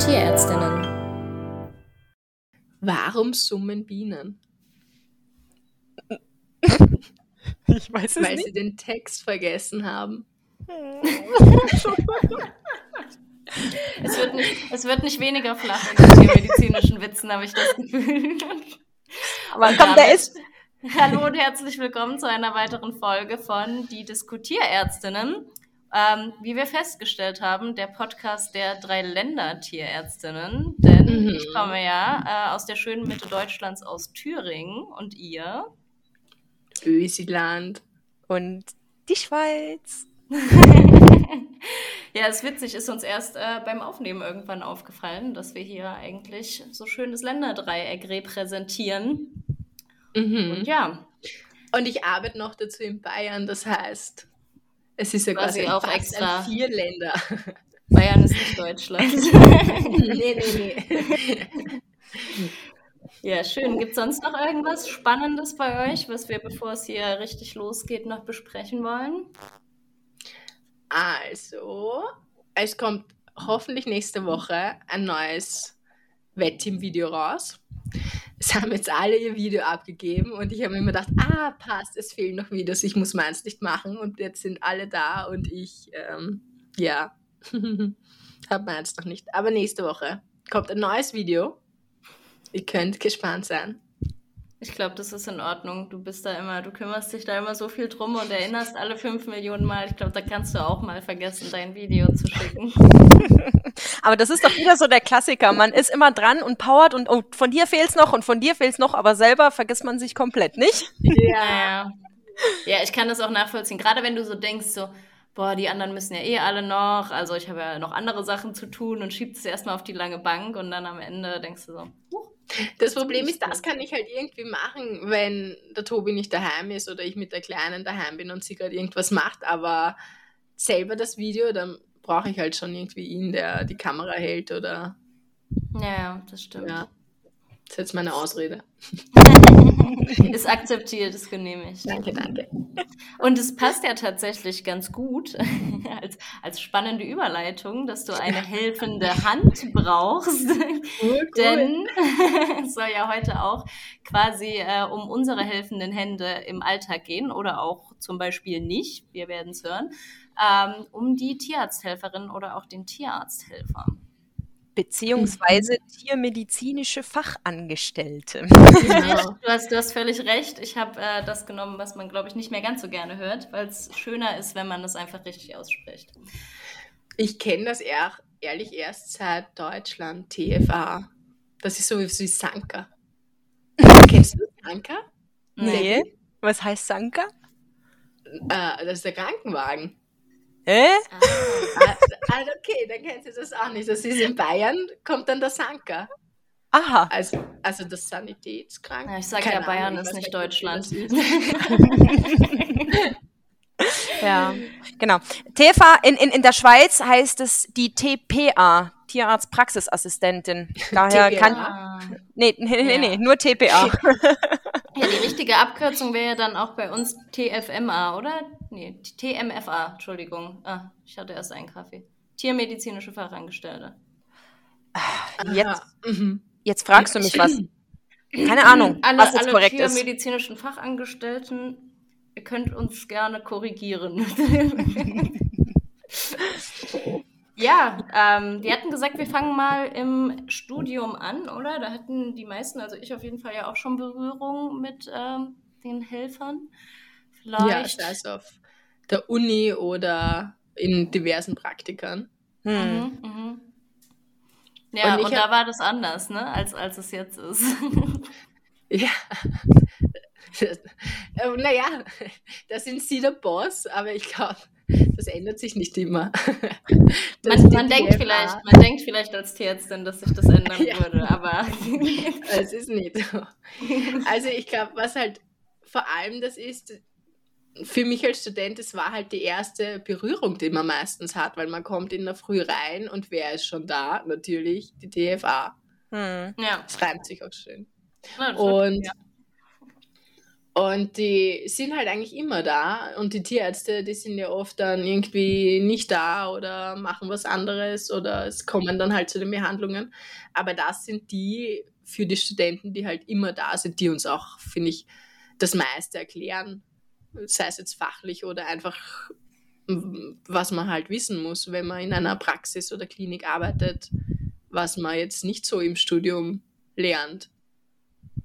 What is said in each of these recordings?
Tierärztinnen. Warum summen Bienen? Ich weiß es Weil nicht. sie den Text vergessen haben. Es wird nicht, es wird nicht weniger flach in den tiermedizinischen Witzen, habe ich das Gefühl. Aber Und komm, der ist. Hallo und herzlich willkommen zu einer weiteren Folge von Die Diskutierärztinnen. Ähm, wie wir festgestellt haben, der Podcast der drei Länder Tierärztinnen. Denn Mhm. ich komme ja äh, aus der schönen Mitte Deutschlands, aus Thüringen. Und ihr? Ösiland. Und die Schweiz. ja, ist witzig, ist uns erst äh, beim Aufnehmen irgendwann aufgefallen, dass wir hier eigentlich so schönes Länderdreieck repräsentieren. Mhm. Und ja, Und ich arbeite noch dazu in Bayern, das heißt, es ist ja Quasi quasi auch extra. Vier Länder. Bayern ist nicht Deutschland. nee, nee, nee. ja, schön. Gibt es sonst noch irgendwas Spannendes bei euch, was wir, bevor es hier richtig losgeht, noch besprechen wollen? Also, es kommt hoffentlich nächste Woche ein neues Wettteam-Video raus. Es haben jetzt alle ihr Video abgegeben und ich habe mir immer gedacht, ah, passt, es fehlen noch Videos, ich muss meins nicht machen und jetzt sind alle da und ich, ähm, ja, habe meins noch nicht. Aber nächste Woche kommt ein neues Video. Ihr könnt gespannt sein. Ich glaube, das ist in Ordnung. Du bist da immer, du kümmerst dich da immer so viel drum und erinnerst alle fünf Millionen Mal. Ich glaube, da kannst du auch mal vergessen, dein Video zu schicken. Aber das ist doch wieder so der Klassiker. Man ist immer dran und powert und oh, von dir fehlt's noch und von dir fehlt's noch, aber selber vergisst man sich komplett, nicht? Ja. Ja, ich kann das auch nachvollziehen. Gerade wenn du so denkst, so, boah, die anderen müssen ja eh alle noch, also ich habe ja noch andere Sachen zu tun und schiebst es erstmal auf die lange Bank und dann am Ende denkst du so, huch, Das Problem ist, das kann ich halt irgendwie machen, wenn der Tobi nicht daheim ist oder ich mit der Kleinen daheim bin und sie gerade irgendwas macht, aber selber das Video, dann brauche ich halt schon irgendwie ihn, der die Kamera hält oder ja, ja, das stimmt. ja. Das ist jetzt meine Ausrede. Ist akzeptiert, ist genehmigt. Danke, danke. Und es passt ja tatsächlich ganz gut als, als spannende Überleitung, dass du eine helfende Hand brauchst. Denn es soll ja heute auch quasi äh, um unsere helfenden Hände im Alltag gehen oder auch zum Beispiel nicht, wir werden es hören, ähm, um die Tierarzthelferin oder auch den Tierarzthelfer. Beziehungsweise tiermedizinische Fachangestellte. Genau. Du hast, du hast völlig recht. Ich habe äh, das genommen, was man, glaube ich, nicht mehr ganz so gerne hört, weil es schöner ist, wenn man das einfach richtig ausspricht. Ich kenne das eher, ehrlich erst seit Deutschland, TFA. Das ist so wie wie Sanka. Kennst du Sanka? Nee. Was heißt Sanka? Äh, das ist der Krankenwagen. Hä? Ah, ah, okay, dann kennst du das auch nicht. Das ist in Bayern, kommt dann der Sanka. Aha. Also, also das Sanitätskranken. Ja, ich sage ja, Bayern Ahnung, ist nicht Deutschland. ist. Ja, genau. TFA in, in, in der Schweiz heißt es die TPA, Tierarztpraxisassistentin. Daher TPA? kann. Ah. Nee, nee, nee, Ja. nee, nur TPA. Ja, die richtige Abkürzung wäre dann auch bei uns TFMA, oder? Nee, TMFA, Entschuldigung. Ah, ich hatte erst einen Kaffee. Tiermedizinische Fachangestellte. Jetzt, Aha, mhm. jetzt fragst du mich was. Keine Ahnung, Alle, was jetzt alle korrekt ist. tiermedizinischen Fachangestellten, ihr könnt uns gerne korrigieren. ja, ähm, die hatten gesagt, wir fangen mal im Studium an, oder? Da hatten die meisten, also ich auf jeden Fall ja auch schon Berührung mit ähm, den Helfern. Ja, Vielleicht. sei es auf der Uni oder in diversen Praktikern. Hm. Mhm, mhm. Ja, Und und, ich da hab- war das anders, ne, als, als es jetzt ist. Ja. Ähm, naja, da sind sie der Boss, aber ich glaube, das ändert sich nicht immer. Das Man, man denkt vielleicht, man denkt vielleicht als Tierärztin, dass sich das ändern Ja. würde, aber Es ist nicht so. Also ich glaube, was halt vor allem das ist, für mich als Student, es war halt die erste Berührung, die man meistens hat, weil man kommt in der Früh rein und wer ist schon da? Natürlich die TFA. Hm. ja. Das reimt sich auch schön. Na, das Und, ja. Und die sind halt eigentlich immer da. Und die Tierärzte, die sind ja oft dann irgendwie nicht da oder machen was anderes oder es kommen dann halt zu den Behandlungen. Aber das sind die für die Studenten, die halt immer da sind, die uns auch, finde ich, das meiste erklären. Sei es jetzt fachlich oder einfach, was man halt wissen muss, wenn man in einer Praxis oder Klinik arbeitet, was man jetzt nicht so im Studium lernt.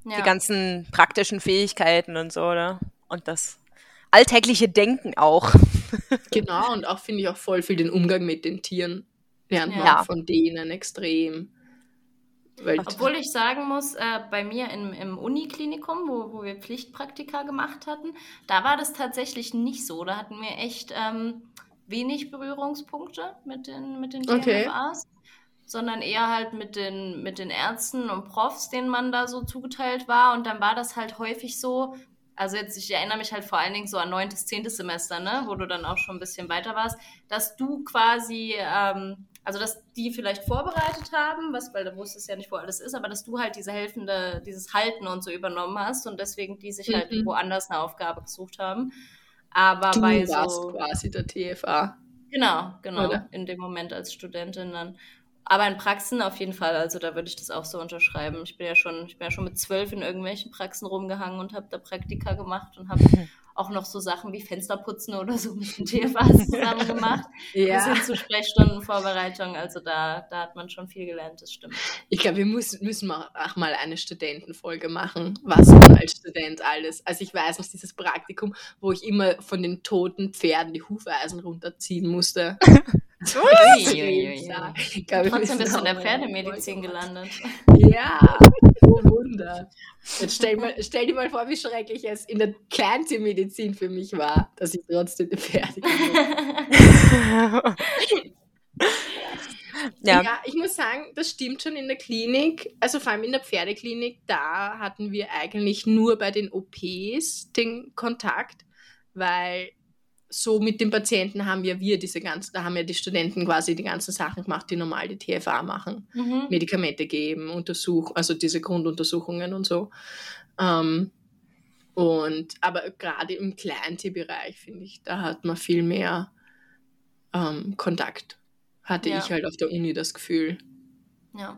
Ja. Die ganzen praktischen Fähigkeiten und so, oder? Und das alltägliche Denken auch. genau, und auch finde ich auch voll viel den Umgang mit den Tieren lernt man ja. von denen extrem. Obwohl ich sagen muss, äh, bei mir im, im Uniklinikum, wo, wo wir Pflichtpraktika gemacht hatten, da war das tatsächlich nicht so. Da hatten wir echt ähm, wenig Berührungspunkte mit den, mit den TMFAs. Okay sondern eher halt mit den, mit den Ärzten und Profs, denen man da so zugeteilt war. Und dann war das halt häufig so, also jetzt, ich erinnere mich halt vor allen Dingen so an neuntes, zehntes Semester, ne, wo du dann auch schon ein bisschen weiter warst, dass du quasi, ähm, also dass die vielleicht vorbereitet haben, was, weil du wusstest ja nicht, wo alles ist, aber dass du halt diese helfende, dieses Halten und so übernommen hast und deswegen die sich halt mhm. woanders eine Aufgabe gesucht haben. Aber du bei warst so, quasi der TFA. Genau, genau, Oder? in dem Moment als Studentin dann. Aber in Praxen auf jeden Fall, also da würde ich das auch so unterschreiben. Ich bin ja schon, ich bin ja schon mit zwölf in irgendwelchen Praxen rumgehangen und habe da Praktika gemacht und habe auch noch so Sachen wie Fensterputzen oder so mit den TFAs zusammen gemacht. ja. Bis hin zu Sprechstundenvorbereitung. Also da, da hat man schon viel gelernt, das stimmt. Ich glaube, wir müssen, müssen auch mal eine Studentenfolge machen, was man als Student alles. Also ich weiß noch dieses Praktikum, wo ich immer von den toten Pferden die Hufeisen runterziehen musste. Uiuiui. Trotzdem bist du in der Pferdemedizin gelandet. Ja, oh Wunder. Jetzt stell, mal, stell dir mal vor, wie schrecklich es in der Kerntemedizin für mich war, dass ich trotzdem eine Pferde ja. ja, ich muss sagen, das stimmt schon in der Klinik, also vor allem in der Pferdeklinik, da hatten wir eigentlich nur bei den OPs den Kontakt, weil so mit den Patienten haben ja wir diese ganzen, da haben ja die Studenten quasi die ganzen Sachen gemacht, die normal die TFA machen. Mhm. Medikamente geben, untersuchen, also diese Grunduntersuchungen und so. Ähm, und aber gerade im Kleintierbereich, finde ich, da hat man viel mehr ähm, Kontakt. Hatte ja. ich halt auf der Uni das Gefühl. Ja.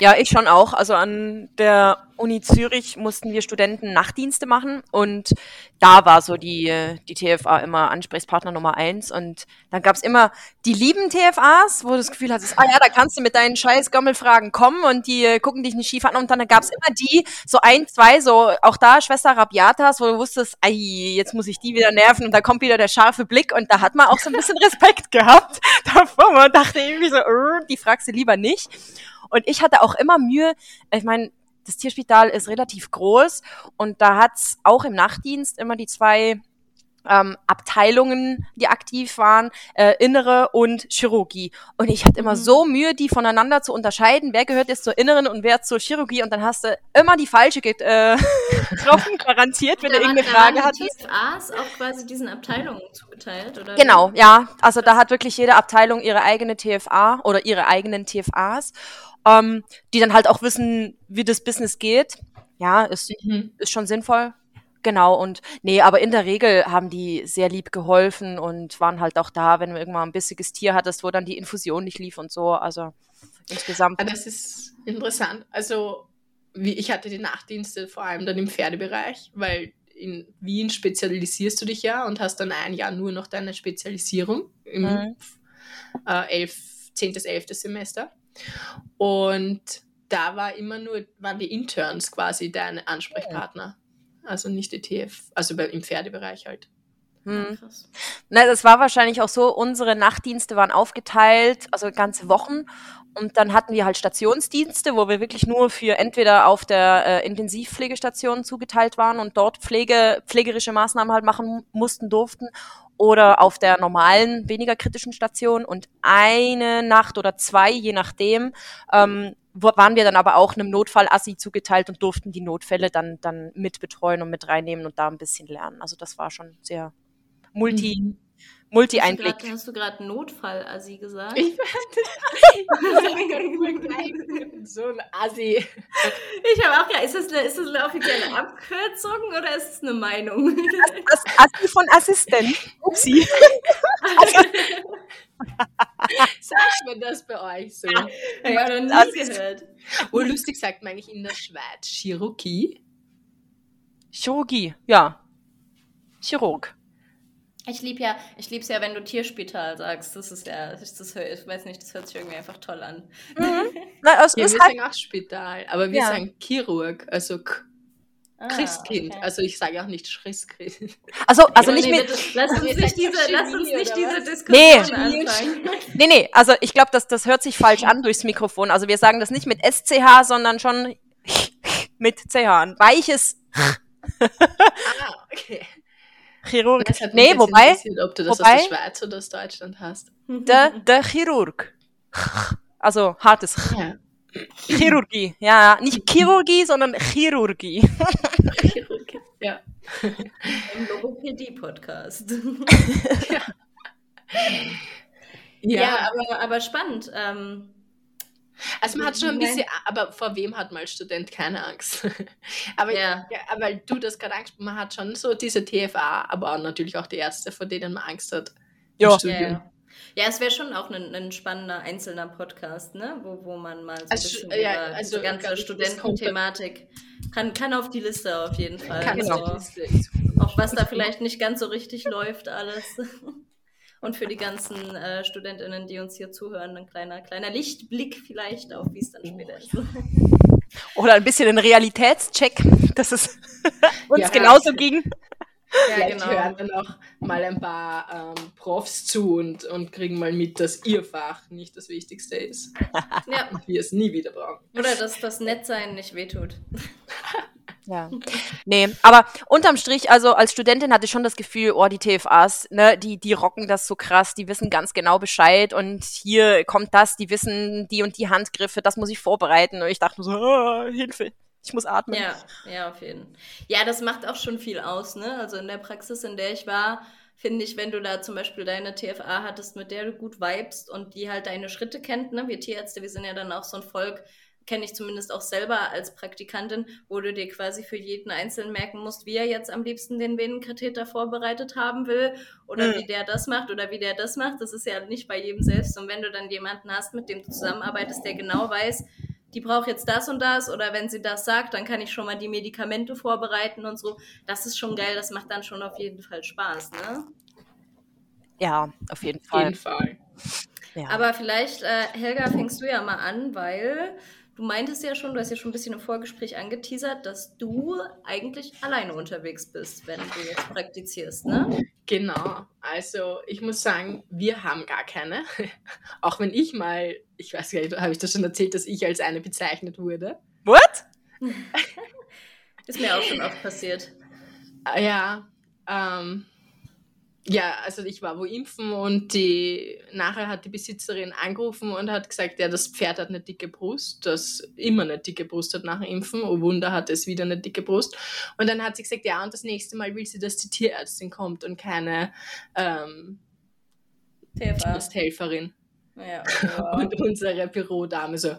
Ja, ich schon auch. Also an der Uni Zürich mussten wir Studenten Nachtdienste machen und da war so die, die TFA immer Ansprechpartner Nummer eins und dann gab's immer die lieben TFAs, wo du das Gefühl hattest, ah ja, da kannst du mit deinen scheiß Gommelfragen kommen und die äh, gucken dich nicht schief an und dann gab's immer die, so ein, zwei, so auch da Schwester Rabiatas, wo du wusstest, ei, jetzt muss ich die wieder nerven und da kommt wieder der scharfe Blick und da hat man auch so ein bisschen Respekt gehabt davor. Man dachte irgendwie so, die fragst du lieber nicht. Und ich hatte auch immer Mühe, ich meine, das Tierspital ist relativ groß und da hat's auch im Nachtdienst immer die zwei ähm, Abteilungen, die aktiv waren, äh, Innere und Chirurgie. Und ich hatte immer mhm. so Mühe, die voneinander zu unterscheiden, wer gehört jetzt zur Inneren und wer zur Chirurgie. Und dann hast du immer die falsche äh, getroffen, garantiert, wenn du irgendeine Frage hattest. Die TFAs auch quasi diesen Abteilungen zugeteilt, oder? Genau, ja. Also da hat wirklich jede Abteilung ihre eigene TFA oder ihre eigenen TFAs, ähm, die dann halt auch wissen, wie das Business geht. Ja, ist, mhm. ist schon sinnvoll. Genau, und nee, aber in der Regel haben die sehr lieb geholfen und waren halt auch da, wenn du irgendwann ein bissiges Tier hattest, wo dann die Infusion nicht lief und so. Also insgesamt. Das ist interessant. Also, wie, ich hatte die Nachtdienste vor allem dann im Pferdebereich, weil in Wien spezialisierst du dich ja und hast dann ein Jahr nur noch deine Spezialisierung im mhm. äh, elf, 10. 11. Semester. Und da war immer nur, waren die Interns quasi deine Ansprechpartner. Also nicht die TF, also bei, im Pferdebereich halt. Hm. Na, das war wahrscheinlich auch so, unsere Nachtdienste waren aufgeteilt, also ganze Wochen. Und dann hatten wir halt Stationsdienste, wo wir wirklich nur für entweder auf der äh, Intensivpflegestation zugeteilt waren und dort Pflege, pflegerische Maßnahmen halt machen mussten, durften oder auf der normalen, weniger kritischen Station und eine Nacht oder zwei, je nachdem, ähm, waren wir dann aber auch einem Notfall-Assi zugeteilt und durften die Notfälle dann, dann mit betreuen und mit reinnehmen und da ein bisschen lernen. Also das war schon sehr multi, mhm. Multi-Einblick. Hast du gerade Notfall-Assi gesagt? Ich so ein Assi. Ich habe auch ja, ist das, eine, ist das eine offizielle Abkürzung oder ist es eine Meinung? Das Assi von Assistent. Upsi. Sagt man das bei euch so? Ja, ich habe noch nie gehört. Oh, lustig sagt man eigentlich in der Schweiz Chirurgie. Chirurgie, ja. Chirurg. Ich liebe ja, ich lieb's ja, wenn du Tierspital sagst. Das ist ja, das, das, hör- ich weiß nicht, das hört sich irgendwie einfach toll an. Na, es Ja, ist wir halt, sagen auch Spital, aber wir Ja. sagen Chirurg, also K Ah, Christkind. okay. Also ich sage auch nicht Christkind. also, also Ja, nicht nee, mit, lass uns nicht diese, lass uns nicht diese? Diskussion Genie. anfangen. nee, nee, also ich glaube, das, das hört sich falsch an durchs Mikrofon. Also wir sagen das nicht mit SCH, sondern schon mit CH. Ein weiches Ah, okay. Chirurg. Das hat mich Nee, wobei, interessiert, ob du das wobei- aus der Schweiz oder aus Deutschland hast. der, der Chirurg. Also hartes Ja. Chirurgie. Ja, nicht Chirurgie, sondern Chirurgie. Chirurg. Ja. Im Logopädie-Podcast. Ja, Ja, aber, aber spannend. Ähm, also man hat schon ein bisschen, aber vor wem hat man als Student keine Angst? aber, Ja. ja. aber weil du das gerade angesprochen man hat schon so diese TFA, aber natürlich auch die Ärzte, vor denen man Angst hat. Ja. ja, es wäre schon auch ein, ein spannender einzelner Podcast, ne? wo, wo man mal so ein Also, bisschen ja, über also, diese ganze Studententhematik kann, kann auf die Liste auf jeden Fall. Kann Genau. auf die Liste. Auch was da vielleicht nicht ganz so richtig läuft, alles. Und für die ganzen äh, StudentInnen, die uns hier zuhören, ein kleiner, kleiner Lichtblick vielleicht auf, wie es dann später ist. Oder ein bisschen ein Realitätscheck, dass es uns Ja. genauso ging. Ja, Vielleicht genau. hören dann auch mal ein paar ähm, Profs zu und, und kriegen mal mit, dass ihr Fach nicht das Wichtigste ist. Ja. Und wir es nie wieder brauchen. Oder dass das Nettsein nicht wehtut. Ja. Nee, aber unterm Strich, also als Studentin hatte ich schon das Gefühl, oh, die TFAs, ne, die, die rocken das so krass, die wissen ganz genau Bescheid und hier kommt das, die wissen die und die Handgriffe, das muss ich vorbereiten. Und ich dachte so, ah, Hilfe, ich muss atmen. Ja, ja, auf jeden Fall. Ja, das macht auch schon viel aus, ne? Also in der Praxis, in der ich war, finde ich, wenn du da zum Beispiel deine TFA hattest, mit der du gut vibest und die halt deine Schritte kennt, ne? Wir Tierärzte, wir sind ja dann auch so ein Volk, kenne ich zumindest auch selber als Praktikantin, wo du dir quasi für jeden Einzelnen merken musst, wie er jetzt am liebsten den Venenkatheter vorbereitet haben will oder Mhm. wie der das macht oder wie der das macht. Das ist ja nicht bei jedem selbst. Und wenn du dann jemanden hast, mit dem du zusammenarbeitest, der genau weiß, die braucht jetzt das und das oder wenn sie das sagt, dann kann ich schon mal die Medikamente vorbereiten und so. Das ist schon geil, das macht dann schon auf jeden Fall Spaß, ne? Ja, auf jeden Auf Fall. jeden Fall. Ja. Aber vielleicht, äh, Helga, fängst du ja mal an, weil du meintest ja schon, du hast ja schon ein bisschen im Vorgespräch angeteasert, dass du eigentlich alleine unterwegs bist, wenn du jetzt praktizierst, ne? Genau. Also ich muss sagen, wir haben gar keine. Auch wenn ich mal, ich weiß gar nicht, habe ich das schon erzählt, dass ich als eine bezeichnet wurde? What? Ist mir auch schon oft passiert. Ah, Ja, ähm, ja, also ich war wo impfen und die nachher hat die Besitzerin angerufen und hat gesagt, ja, das Pferd hat eine dicke Brust, das immer eine dicke Brust hat nach Impfen. Oh Wunder, hat es wieder eine dicke Brust. Und dann hat sie gesagt, ja, und das nächste Mal will sie, dass die Tierärztin kommt und keine ähm, TFA. Helferin. Ja, Und unsere Bürodame so,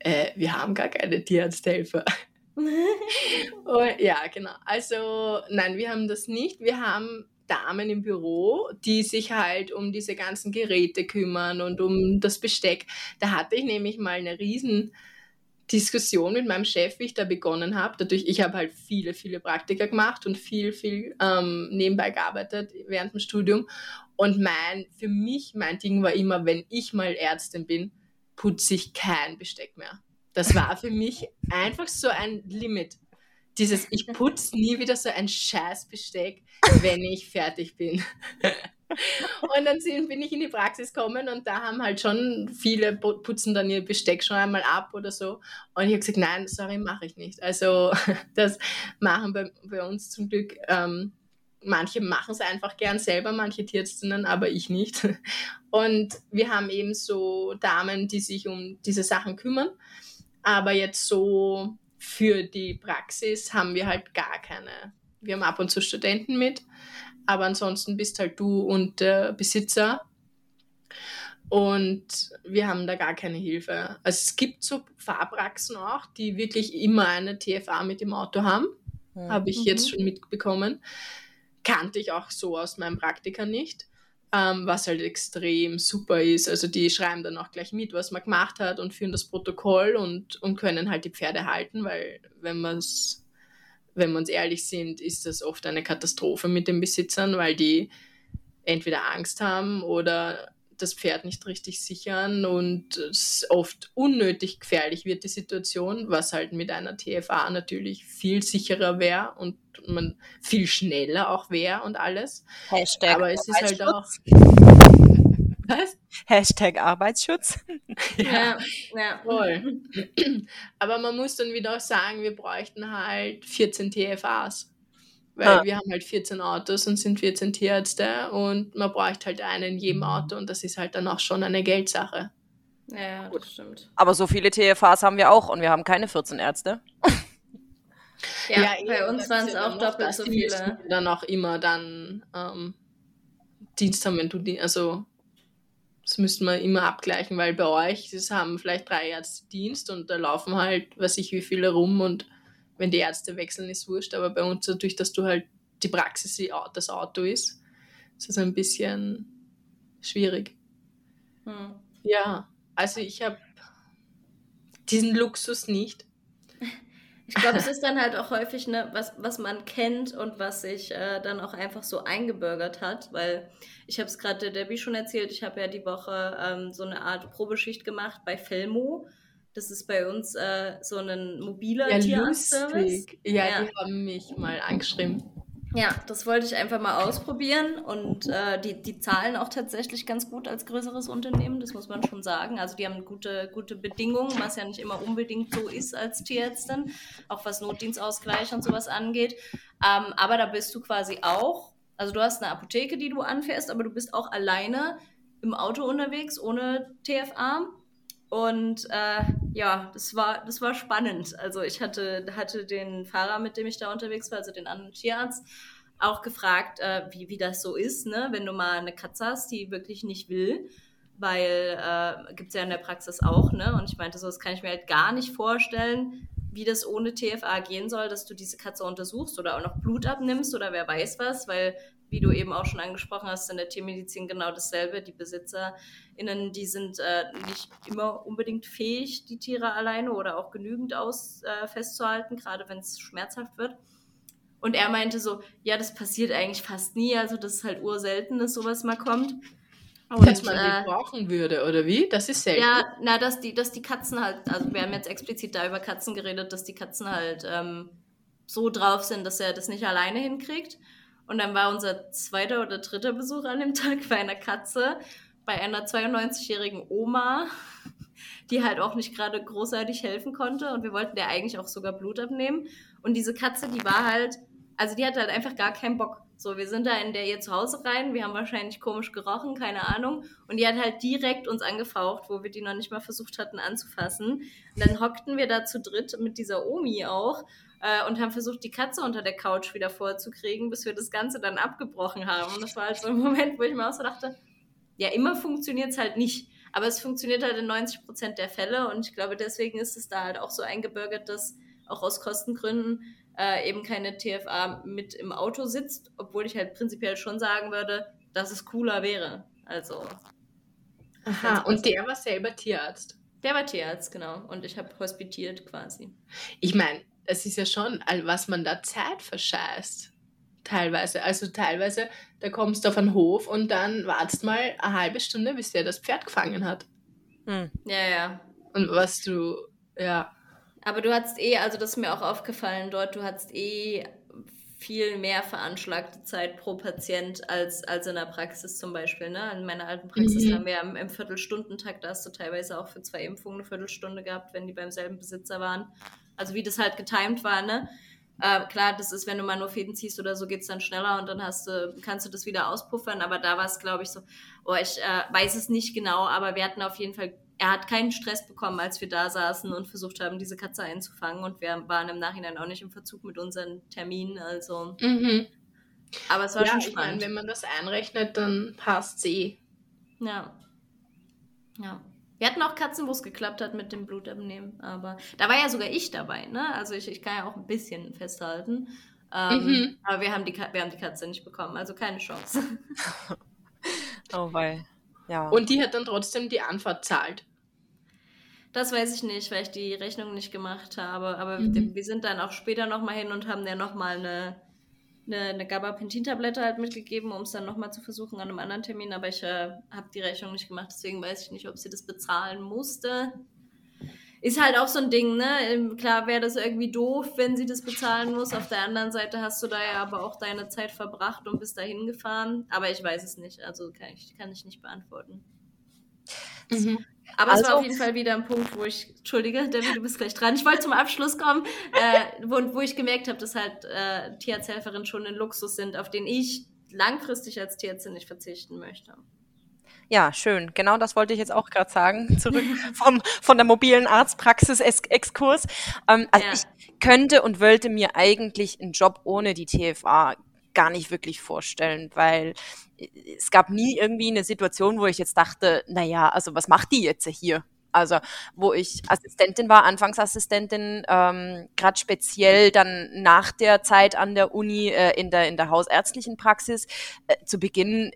äh, wir haben gar keine Tierarzthelfer. Und, ja, genau. Also, nein, wir haben das nicht. Wir haben Damen im Büro, die sich halt um diese ganzen Geräte kümmern und um das Besteck. Da hatte ich nämlich mal eine riesen Diskussion mit meinem Chef, wie ich da begonnen habe. Dadurch, ich habe halt viele, viele Praktika gemacht und viel, viel ähm, nebenbei gearbeitet während dem Studium. Und mein, für mich, mein Ding war immer, wenn ich mal Ärztin bin, putze ich kein Besteck mehr. Das war für mich einfach so ein Limit. Dieses, ich putze nie wieder so ein Scheißbesteck, wenn ich fertig bin. und dann sind, bin ich in die Praxis gekommen und da haben halt schon viele pu- putzen dann ihr Besteck schon einmal ab oder so. Und ich habe gesagt, nein, sorry, mache ich nicht. Also das machen bei, bei uns zum Glück, ähm, manche machen es einfach gern selber, manche Tierärztinnen, aber ich nicht. Und wir haben eben so Damen, die sich um diese Sachen kümmern. Aber jetzt so für die Praxis haben wir halt gar keine. Wir haben ab und zu Studenten mit, aber ansonsten bist halt du und der Besitzer. Und wir haben da gar keine Hilfe. Also es gibt so Fahrpraxen auch, die wirklich immer eine TFA mit dem Auto haben. Mhm. Habe ich jetzt mhm. schon mitbekommen. Kannte ich auch so aus meinem Praktika nicht. Ähm, was halt extrem super ist. Also die schreiben dann auch gleich mit, was man gemacht hat und führen das Protokoll und, und können halt die Pferde halten, weil wenn man es wenn wir uns ehrlich sind, ist das oft eine Katastrophe mit den Besitzern, weil die entweder Angst haben oder das Pferd nicht richtig sichern und es oft unnötig gefährlich wird, die Situation, was halt mit einer TFA natürlich viel sicherer wäre und man viel schneller auch wäre und alles. Hashtag Aber es ist halt auch. Was? Hashtag Arbeitsschutz. ja, ja, voll. Aber man muss dann wieder auch sagen, wir bräuchten halt 14 TFAs. Weil ah. wir haben halt 14 Autos und sind 14 Tierärzte und man braucht halt einen in jedem Auto und das ist halt dann auch schon eine Geldsache. Ja, das stimmt. Aber so viele TFAs haben wir auch und wir haben keine 14 Ärzte. ja, ja bei uns waren es auch doppelt so viele. Dann auch immer dann ähm, Dienst haben, wenn du die, also das müssten wir immer abgleichen, weil bei euch, das haben vielleicht drei Ärzte Dienst und da laufen halt, weiß ich wie viele rum und wenn die Ärzte wechseln, ist wurscht, aber bei uns dadurch, dass du halt die Praxis das Auto ist, ist das ein bisschen schwierig. Hm. Ja, also ich habe diesen Luxus nicht. Ich glaube, es ist dann halt auch häufig, ne, was, was man kennt und was sich äh, dann auch einfach so eingebürgert hat, weil ich habe es gerade der Debbie schon erzählt, ich habe ja die Woche ähm, so eine Art Probeschicht gemacht bei Felmo das ist bei uns äh, so ein mobiler ja, Tierarztservice. Ja, ja, die haben mich mal angeschrieben. Ja, das wollte ich einfach mal ausprobieren und äh, die, die zahlen auch tatsächlich ganz gut als größeres Unternehmen, das muss man schon sagen. Also die haben gute, gute Bedingungen, was ja nicht immer unbedingt so ist als Tierärztin, auch was Notdienstausgleich und sowas angeht. Ähm, aber da bist du quasi auch, also du hast eine Apotheke, die du anfährst, aber du bist auch alleine im Auto unterwegs ohne TFA und äh, ja, das war, das war spannend. Also ich hatte, hatte den Fahrer, mit dem ich da unterwegs war, also den anderen Tierarzt, auch gefragt, äh, wie, wie das so ist, ne? wenn du mal eine Katze hast, die wirklich nicht will. Weil äh, gibt es ja in der Praxis auch, ne? Und ich meinte so, das kann ich mir halt gar nicht vorstellen, wie das ohne TFA gehen soll, dass du diese Katze untersuchst oder auch noch Blut abnimmst oder wer weiß was, weil wie du eben auch schon angesprochen hast, in der Tiermedizin genau dasselbe. Die BesitzerInnen, die sind äh, nicht immer unbedingt fähig, die Tiere alleine oder auch genügend aus äh, festzuhalten, gerade wenn es schmerzhaft wird. Und er meinte so, ja, das passiert eigentlich fast nie, also das ist halt urselten, dass sowas mal kommt. Und, dass man die äh, brauchen würde, oder wie? Das ist selten. Ja, na, dass die, dass die Katzen halt, also wir haben jetzt explizit da über Katzen geredet, dass die Katzen halt ähm, so drauf sind, dass er das nicht alleine hinkriegt. Und dann war unser zweiter oder dritter Besuch an dem Tag bei einer Katze, bei einer 92-jährigen Oma, die halt auch nicht gerade großartig helfen konnte. Und wir wollten der eigentlich auch sogar Blut abnehmen. Und diese Katze, die war halt, also die hatte halt einfach gar keinen Bock. So, wir sind da in der ihr zu Hause rein, wir haben wahrscheinlich komisch gerochen, keine Ahnung. Und die hat halt direkt uns angefaucht, wo wir die noch nicht mal versucht hatten anzufassen. Und dann hockten wir da zu dritt mit dieser Omi auch äh, und haben versucht, die Katze unter der Couch wieder vorzukriegen, bis wir das Ganze dann abgebrochen haben. Und das war halt so ein Moment, wo ich mir auch so dachte, ja, immer funktioniert es halt nicht. Aber es funktioniert halt in 90 Prozent der Fälle und ich glaube, deswegen ist es da halt auch so eingebürgert, dass auch aus Kostengründen äh, eben keine TFA mit im Auto sitzt, obwohl ich halt prinzipiell schon sagen würde, dass es cooler wäre. Also. Aha, und der war selber Tierarzt. Der war Tierarzt, genau. Und ich habe hospitiert quasi. Ich meine, es ist ja schon, was man da Zeit verscheißt. Teilweise. Also teilweise, da kommst du auf einen Hof und dann wartest mal eine halbe Stunde, bis der das Pferd gefangen hat. Hm. Ja, ja. Und was du, ja. Aber du hattest eh, also das ist mir auch aufgefallen dort, du hattest eh viel mehr veranschlagte Zeit pro Patient als, als in der Praxis zum Beispiel. Ne? In meiner alten Praxis mhm. haben wir im, im Viertelstundentakt, da hast du teilweise auch für zwei Impfungen eine Viertelstunde gehabt, wenn die beim selben Besitzer waren. Also wie das halt getimed war, ne? Äh, klar, das ist, wenn du mal nur Fäden ziehst oder so, geht es dann schneller und dann hast du, kannst du das wieder auspuffern. Aber da war es, glaube ich, so, oh, ich äh, weiß es nicht genau, aber wir hatten auf jeden Fall, er hat keinen Stress bekommen, als wir da saßen und versucht haben, diese Katze einzufangen. Und wir waren im Nachhinein auch nicht im Verzug mit unseren Terminen. Also mhm. Aber es war ja, schon spannend. Ich meine, wenn man das einrechnet, dann passt sie. Ja. Ja. Wir hatten auch Katzen, wo es geklappt hat mit dem Blutabnehmen, aber da war ja sogar ich dabei, ne? Also ich, ich kann ja auch ein bisschen festhalten. Ähm, mhm. Aber wir haben, die, wir haben die Katze nicht bekommen, also keine Chance. oh wei. Ja. Und die hat dann trotzdem die Anfahrt zahlt. Das weiß ich nicht, weil ich die Rechnung nicht gemacht habe. Aber mhm. wir sind dann auch später nochmal hin und haben dann nochmal eine, eine, eine Gabapentin-Tablette halt mitgegeben, um es dann nochmal zu versuchen an einem anderen Termin. Aber ich äh, habe die Rechnung nicht gemacht, deswegen weiß ich nicht, ob sie das bezahlen musste. Ist halt auch so ein Ding, ne? Ähm, klar wäre das irgendwie doof, wenn sie das bezahlen muss. Auf der anderen Seite hast du da ja aber auch deine Zeit verbracht und bist dahin gefahren. Aber ich weiß es nicht, also kann ich, kann ich nicht beantworten. Mhm. Aber also, es war also auf jeden Fall wieder ein Punkt, wo ich, entschuldige, David, du bist gleich dran. Ich wollte zum Abschluss kommen, äh, wo, wo ich gemerkt habe, dass halt äh, Tierarzthelferinnen schon ein Luxus sind, auf den ich langfristig als Tierärztin nicht verzichten möchte. Ja, schön. Genau das wollte ich jetzt auch gerade sagen. Zurück vom, von der mobilen Arztpraxis-Exkurs. Ähm, also ja. ich könnte und wollte mir eigentlich einen Job ohne die TFA gar nicht wirklich vorstellen, weil es gab nie irgendwie eine Situation, wo ich jetzt dachte, naja, also was macht die jetzt hier? Also, wo ich Assistentin war, Anfangsassistentin, ähm, gerade speziell dann nach der Zeit an der Uni äh, in, der, in der hausärztlichen Praxis, äh, zu Beginn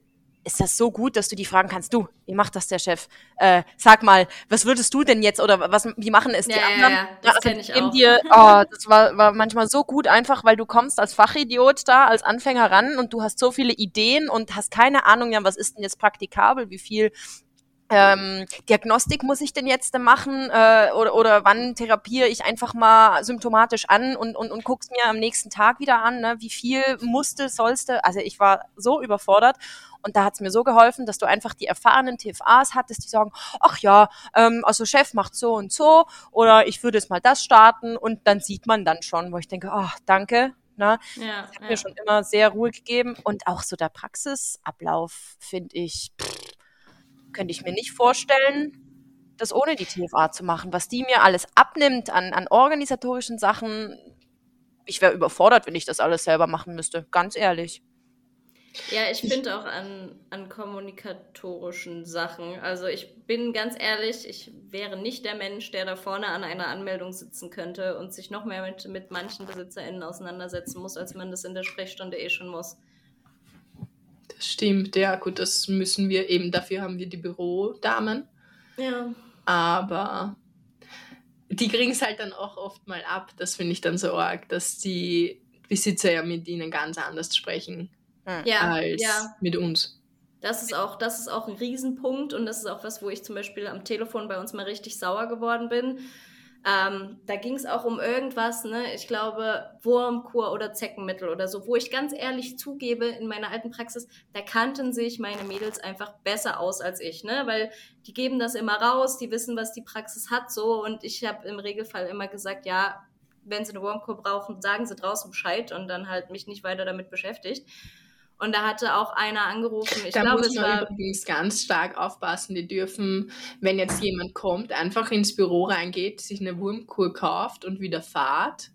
ist das so gut, dass du die fragen kannst, du, wie macht das der Chef? Äh, sag mal, was würdest du denn jetzt oder was, wie machen es die ja, anderen? Ja, ja, das also, ich auch. Dir, oh, das war, war manchmal so gut einfach, weil du kommst als Fachidiot da, als Anfänger ran und du hast so viele Ideen und hast keine Ahnung, ja, was ist denn jetzt praktikabel, wie viel ähm, Diagnostik muss ich denn jetzt machen äh, oder, oder wann therapiere ich einfach mal symptomatisch an und, und, und guck's mir am nächsten Tag wieder an, ne? wie viel musste, sollste. Also ich war so überfordert und da hat's mir so geholfen, dass du einfach die erfahrenen TFAs hattest, die sagen, ach ja, ähm, also Chef macht so und so oder ich würde jetzt mal das starten und dann sieht man dann schon, wo ich denke, ach danke, Ne? Ja, das hat ja. mir schon immer sehr Ruhe gegeben. Und auch so der Praxisablauf, finde ich, pff, könnte ich mir nicht vorstellen, das ohne die TFA zu machen. Was die mir alles abnimmt an, an organisatorischen Sachen, ich wäre überfordert, wenn ich das alles selber machen müsste, ganz ehrlich. Ja, ich finde auch an, an kommunikatorischen Sachen. Also ich bin ganz ehrlich, ich wäre nicht der Mensch, der da vorne an einer Anmeldung sitzen könnte und sich noch mehr mit, mit manchen BesitzerInnen auseinandersetzen muss, als man das in der Sprechstunde eh schon muss. Stimmt, ja, gut, das müssen wir eben, dafür haben wir die Bürodamen. Ja. Aber die kriegen es halt dann auch oft mal ab, das finde ich dann so arg, dass die Besitzer ja mit ihnen ganz anders sprechen. Ja, als ja. mit uns. Das ist auch, das ist auch ein Riesenpunkt und das ist auch was, wo ich zum Beispiel am Telefon bei uns mal richtig sauer geworden bin, ähm, da ging es auch um irgendwas, ne? ich glaube, Wurmkur oder Zeckenmittel oder so, wo ich ganz ehrlich zugebe, in meiner alten Praxis, da kannten sich meine Mädels einfach besser aus als ich, ne? weil die geben das immer raus, die wissen, was die Praxis hat, so und ich habe im Regelfall immer gesagt, ja, wenn sie eine Wurmkur brauchen, sagen sie draußen Bescheid und dann halt mich nicht weiter damit beschäftigt. Und da hatte auch einer angerufen. Ich da glaube, muss man übrigens ganz stark aufpassen. Die dürfen, wenn jetzt jemand kommt, einfach ins Büro reingeht, sich eine Wurmkur kauft und wieder fahrt,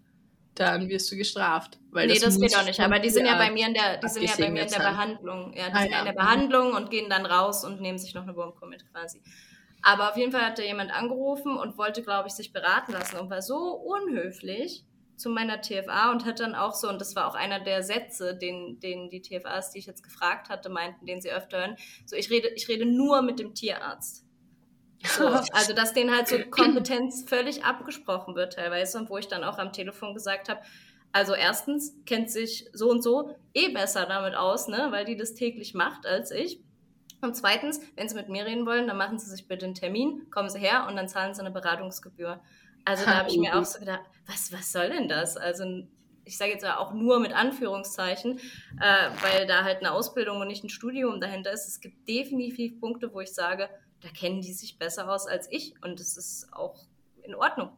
dann wirst du gestraft. Weil nee, das, das geht auch nicht. Aber die sind ja bei mir in der, die sind ja bei mir in der Behandlung. Ja, die ah, sind ja in der Behandlung und gehen dann raus und nehmen sich noch eine Wurmkur mit quasi. Aber auf jeden Fall hat da jemand angerufen und wollte, glaube ich, sich beraten lassen und war so unhöflich zu meiner TFA und hat dann auch so, und das war auch einer der Sätze, den, den die TFAs, die ich jetzt gefragt hatte, meinten, den sie öfter hören, so ich rede, ich rede nur mit dem Tierarzt. So, also dass denen halt so Kompetenz völlig abgesprochen wird teilweise und wo ich dann auch am Telefon gesagt habe, also erstens kennt sich so und so eh besser damit aus, ne, weil die das täglich macht als ich. Und zweitens, wenn sie mit mir reden wollen, dann machen sie sich bitte einen Termin, kommen sie her und dann zahlen sie eine Beratungsgebühr. Also da habe ich mir auch so gedacht, was, was soll denn das? Also ich sage jetzt auch nur mit Anführungszeichen, äh, weil da halt eine Ausbildung und nicht ein Studium dahinter ist. Es gibt definitiv Punkte, wo ich sage, da kennen die sich besser aus als ich und das ist auch in Ordnung.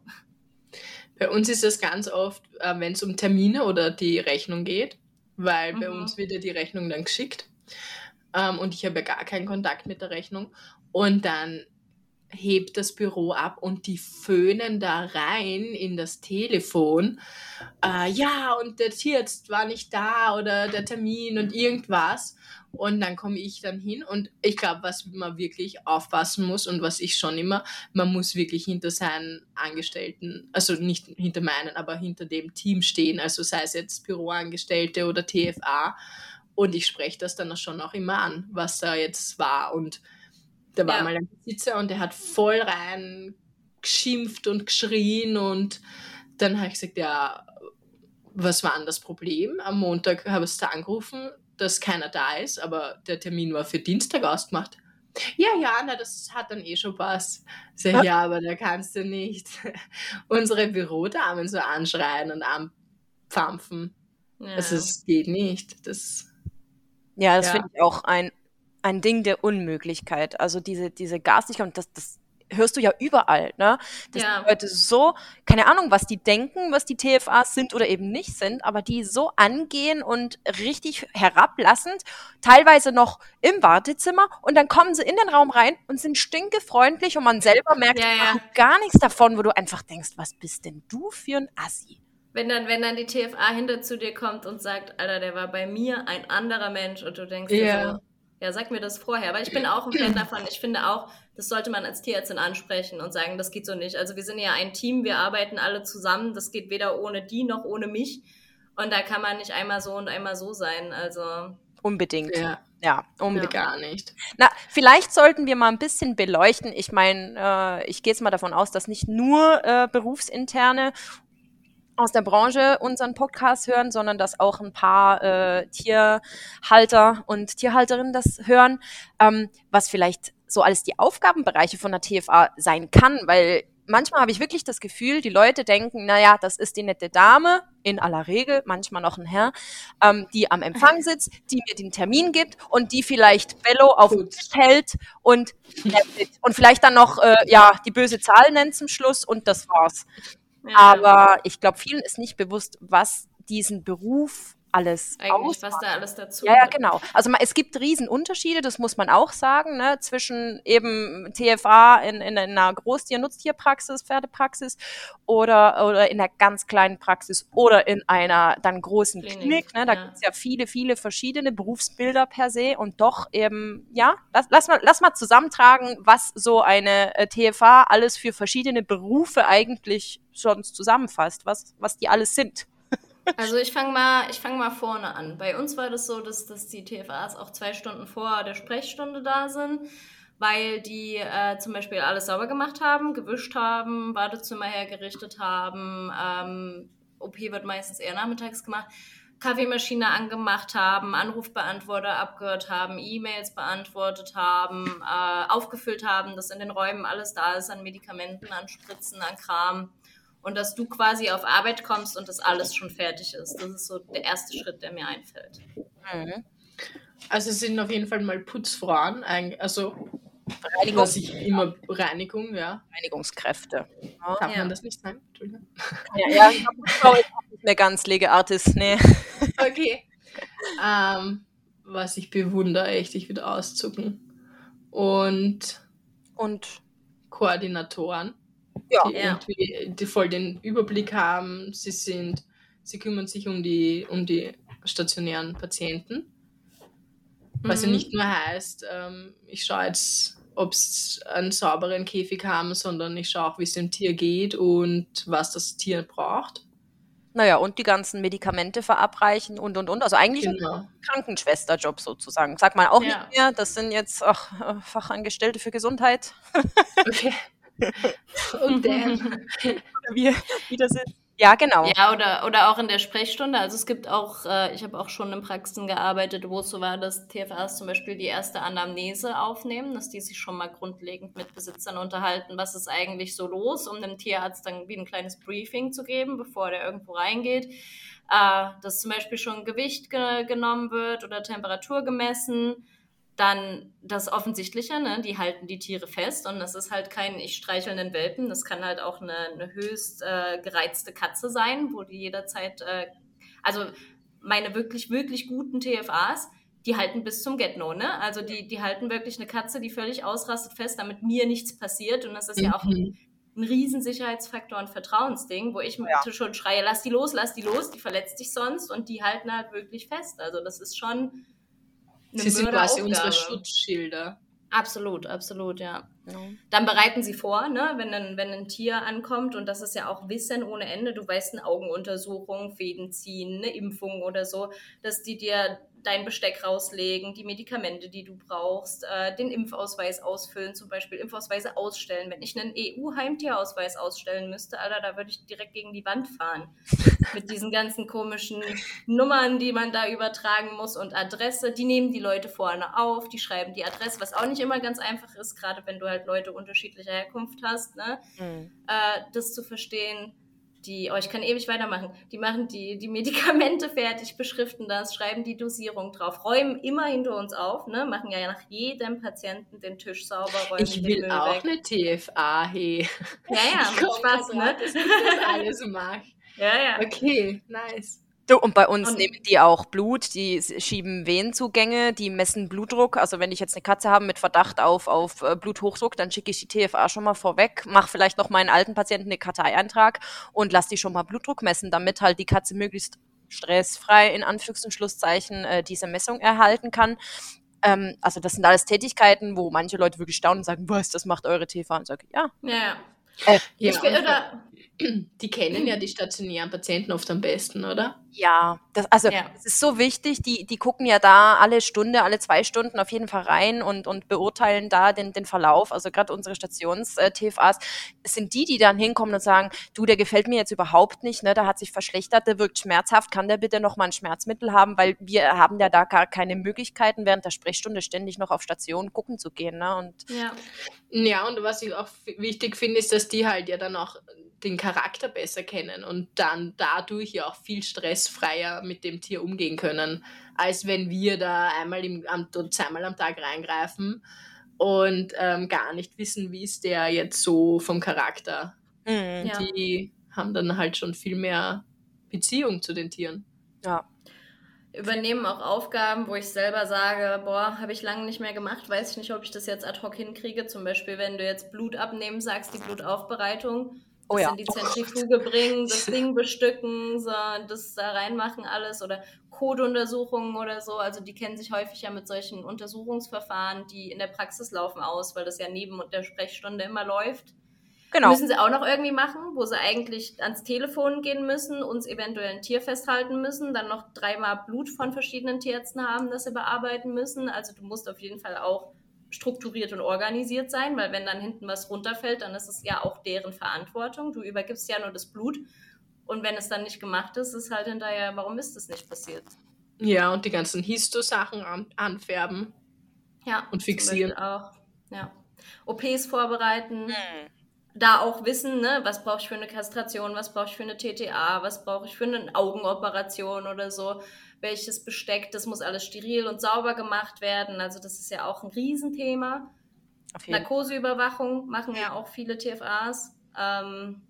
Bei uns ist das ganz oft, äh, wenn es um Termine oder die Rechnung geht, weil mhm. bei uns wird ja die Rechnung dann geschickt ähm, und ich habe ja gar keinen Kontakt mit der Rechnung und dann hebt das Büro ab und die föhnen da rein in das Telefon. Äh, ja, und der Tierarzt war nicht da oder der Termin und irgendwas. Und dann komme ich dann hin und ich glaube, was man wirklich aufpassen muss und was ich schon immer, man muss wirklich hinter seinen Angestellten, also nicht hinter meinen, aber hinter dem Team stehen, also sei es jetzt Büroangestellte oder TFA. Und ich spreche das dann schon auch immer an, was da jetzt war. Und da war ja. mal ein Besitzer und der hat voll rein geschimpft und geschrien und dann habe ich gesagt, ja, was war denn das Problem? Am Montag habe ich es da angerufen, dass keiner da ist, aber der Termin war für Dienstag ausgemacht. Ja, ja, na, das hat dann eh schon passt. Sag, ja. ja, aber da kannst du nicht unsere Bürodamen so anschreien und anpfampfen. Ja. Also, es geht nicht. Das, ja, das ja. finde ich auch ein, ein Ding der Unmöglichkeit. Also diese, diese Garstigkeit, und das, das hörst du ja überall, ne? Dass ja. die Leute so, keine Ahnung, was die denken, was die TFAs sind oder eben nicht sind, aber die so angehen und richtig herablassend, teilweise noch im Wartezimmer und dann kommen sie in den Raum rein und sind stinkefreundlich und man selber merkt ja, ja. gar nichts davon, wo du einfach denkst, was bist denn du für ein Assi? Wenn dann, wenn dann die TFA hinter zu dir kommt und sagt, Alter, der war bei mir ein anderer Mensch und du denkst dir so, ja, sag mir das vorher. Weil ich bin auch ein Fan davon. Ich finde auch, das sollte man als Tierärztin ansprechen und sagen, das geht so nicht. Also wir sind ja ein Team, wir arbeiten alle zusammen. Das geht weder ohne die noch ohne mich. Und da kann man nicht einmal so und einmal so sein. Also unbedingt. Ja. Ja, unbedingt. Ja. Gar nicht. Na, vielleicht sollten wir mal ein bisschen beleuchten. Ich meine, äh, ich gehe jetzt mal davon aus, dass nicht nur äh, Berufsinterne aus der Branche unseren Podcast hören, sondern dass auch ein paar äh, Tierhalter und Tierhalterinnen das hören, ähm, was vielleicht so alles die Aufgabenbereiche von der TFA sein kann, weil manchmal habe ich wirklich das Gefühl, die Leute denken, naja, das ist die nette Dame, in aller Regel, manchmal noch ein Herr, ähm, die am Empfang sitzt, die mir den Termin gibt und die vielleicht Bello auf den Tisch hält und, und vielleicht dann noch, äh, ja, die böse Zahl nennt zum Schluss und das war's. Aber ich glaube, vielen ist nicht bewusst, was diesen Beruf alles Eigentlich, was da alles dazu Ja, ja, genau. Also es gibt Riesenunterschiede, das muss man auch sagen, ne, zwischen eben TFA in, in einer Großtier-Nutztierpraxis, Pferdepraxis oder, oder in einer ganz kleinen Praxis oder in einer dann großen Klinik. Klinik ne? Da ja. gibt es ja viele, viele verschiedene Berufsbilder per se und doch eben, ja, lass, lass, mal, lass mal zusammentragen, was so eine äh, TFA alles für verschiedene Berufe eigentlich sonst zusammenfasst, was, was die alles sind. Also ich fange mal, ich mal vorne an. Bei uns war das so, dass, dass die TFAs auch zwei Stunden vor der Sprechstunde da sind, weil die äh, zum Beispiel alles sauber gemacht haben, gewischt haben, Wartezimmer hergerichtet haben. Ähm, OP wird meistens eher nachmittags gemacht. Kaffeemaschine angemacht haben, Anrufbeantworter abgehört haben, E-Mails beantwortet haben, äh, aufgefüllt haben, dass in den Räumen alles da ist an Medikamenten, an Spritzen, an Kram und dass du quasi auf Arbeit kommst und das alles schon fertig ist. Das ist so der erste Schritt, der mir einfällt. Mhm. Also es sind auf jeden Fall mal Putzfrauen, also Reinigung. Was ich immer Reinigung, ja. Reinigungskräfte. Darf ja. man das nicht sagen? Entschuldigung. Ja, ja ich habe nicht mehr ganz Legeartist, nee. Okay. Ähm, was ich bewundere, echt, ich würde auszucken. Und, und Koordinatoren ja. die irgendwie die voll den Überblick haben. Sie sind, sie kümmern sich um die, um die stationären Patienten. Was ja mhm. nicht nur heißt, ähm, ich schaue jetzt, ob sie einen sauberen Käfig haben, sondern ich schaue auch, wie es dem Tier geht und was das Tier braucht. Naja, und die ganzen Medikamente verabreichen und und und. Also eigentlich genau. ein Krankenschwesterjob sozusagen. Sag mal auch ja. nicht mehr, das sind jetzt ach, Fachangestellte für Gesundheit. Okay. Und dann. wie, wie das ist. Ja, genau. Ja, oder, oder auch in der Sprechstunde. Also es gibt auch, äh, ich habe auch schon in Praxen gearbeitet, wo es so war, dass TFAs zum Beispiel die erste Anamnese aufnehmen, dass die sich schon mal grundlegend mit Besitzern unterhalten, was ist eigentlich so los, um dem Tierarzt dann wie ein kleines Briefing zu geben, bevor der irgendwo reingeht. Äh, dass zum Beispiel schon Gewicht ge genommen wird oder Temperatur gemessen dann das Offensichtliche, ne? die halten die Tiere fest und das ist halt kein ich streichelnden Welpen, das kann halt auch eine, eine höchst äh, gereizte Katze sein, wo die jederzeit, äh, also meine wirklich, wirklich guten TFAs, die halten bis zum Get-No, ne? Also die, die halten wirklich eine Katze, die völlig ausrastet fest, damit mir nichts passiert. Und das ist mhm. ja auch ein, mhm. ein riesen Sicherheitsfaktor und Vertrauensding, wo ich ja. schon schreie, lass die los, lass die los, die verletzt dich sonst und die halten halt wirklich fest. Also das ist schon Sie sind quasi unsere Schutzschilder. Absolut, absolut, ja. ja. Dann bereiten sie vor, ne, wenn ein, wenn ein Tier ankommt und das ist ja auch Wissen ohne Ende. Du weißt, eine Augenuntersuchung, Fäden ziehen, eine Impfung oder so, dass die dir dein Besteck rauslegen, die Medikamente, die du brauchst, äh, den Impfausweis ausfüllen, zum Beispiel Impfausweise ausstellen. Wenn ich einen EU-Heimtierausweis ausstellen müsste, Alter, da würde ich direkt gegen die Wand fahren. Mit diesen ganzen komischen Nummern, die man da übertragen muss und Adresse. Die nehmen die Leute vorne auf, die schreiben die Adresse, was auch nicht immer ganz einfach ist, gerade wenn du halt Leute unterschiedlicher Herkunft hast, ne? Mhm. Äh, das zu verstehen die, oh, ich kann ewig weitermachen, die machen die, die Medikamente fertig, beschriften das, schreiben die Dosierung drauf, räumen immer hinter uns auf, ne? machen ja nach jedem Patienten den Tisch sauber, räumen Ich will Müll auch weg. eine TFA, hey. Ja, ja, ich Spaß, ne? Dass ich das alles mag. Ja, ja. Okay, nice. Du, und bei uns und nehmen die auch Blut, die schieben Venenzugänge, die messen Blutdruck. Also wenn ich jetzt eine Katze habe mit Verdacht auf, auf äh, Bluthochdruck, dann schicke ich die TFA schon mal vorweg, mache vielleicht noch meinen alten Patienten eine Karteieintrag und lass die schon mal Blutdruck messen, damit halt die Katze möglichst stressfrei in Anführungs- und Schlusszeichen äh, diese Messung erhalten kann. Ähm, also das sind alles Tätigkeiten, wo manche Leute wirklich staunen und sagen, was, das macht eure TFA? Und sage, ja. Ja, äh, ja. Ich, oder, die kennen ja die stationären Patienten oft am besten, oder? Ja, das, also ja. ist so wichtig. Die, die gucken ja da alle Stunde, alle zwei Stunden auf jeden Fall rein und, und beurteilen da den, den Verlauf. Also gerade unsere Stations-TFAs sind die, die dann hinkommen und sagen, du, der gefällt mir jetzt überhaupt nicht, ne, der hat sich verschlechtert, der wirkt schmerzhaft, kann der bitte noch mal ein Schmerzmittel haben, weil wir haben ja da gar keine Möglichkeiten, während der Sprechstunde ständig noch auf Station gucken zu gehen. Ne? Und ja. ja, und was ich auch wichtig finde, ist, dass die halt ja dann auch den Charakter besser kennen und dann dadurch ja auch viel stressfreier mit dem Tier umgehen können, als wenn wir da einmal im, am, zweimal am Tag reingreifen und ähm, gar nicht wissen, wie ist der jetzt so vom Charakter. Mhm. Die haben dann halt schon viel mehr Beziehung zu den Tieren. Ja. Übernehmen auch Aufgaben, wo ich selber sage, boah, habe ich lange nicht mehr gemacht, weiß ich nicht, ob ich das jetzt ad hoc hinkriege. Zum Beispiel, wenn du jetzt Blut abnehmen sagst, die Blutaufbereitung, oh, ja. in die Zentrifuge bringen, das Ding bestücken, so, das da reinmachen alles oder Codeuntersuchungen oder so. Also die kennen sich häufig ja mit solchen Untersuchungsverfahren, die in der Praxis laufen aus, weil das ja neben der Sprechstunde immer läuft. Genau. Müssen sie auch noch irgendwie machen, wo sie eigentlich ans Telefon gehen müssen, uns eventuell ein Tier festhalten müssen, dann noch dreimal Blut von verschiedenen Tierärzten haben, das sie bearbeiten müssen. Also du musst auf jeden Fall auch strukturiert und organisiert sein, weil wenn dann hinten was runterfällt, dann ist es ja auch deren Verantwortung. Du übergibst ja nur das Blut und wenn es dann nicht gemacht ist, ist halt hinterher, warum ist das nicht passiert? Ja, und die ganzen Histo-Sachen an, anfärben. Ja. Und fixieren. Auch. Ja. OPs vorbereiten. Hm. Da auch wissen, ne, was brauche ich für eine Kastration, was brauche ich für eine TTA, was brauche ich für eine Augenoperation oder so welches Besteck, das muss alles steril und sauber gemacht werden. Also das ist ja auch ein Riesenthema. Narkoseüberwachung machen ja auch viele TFAs. Ähm,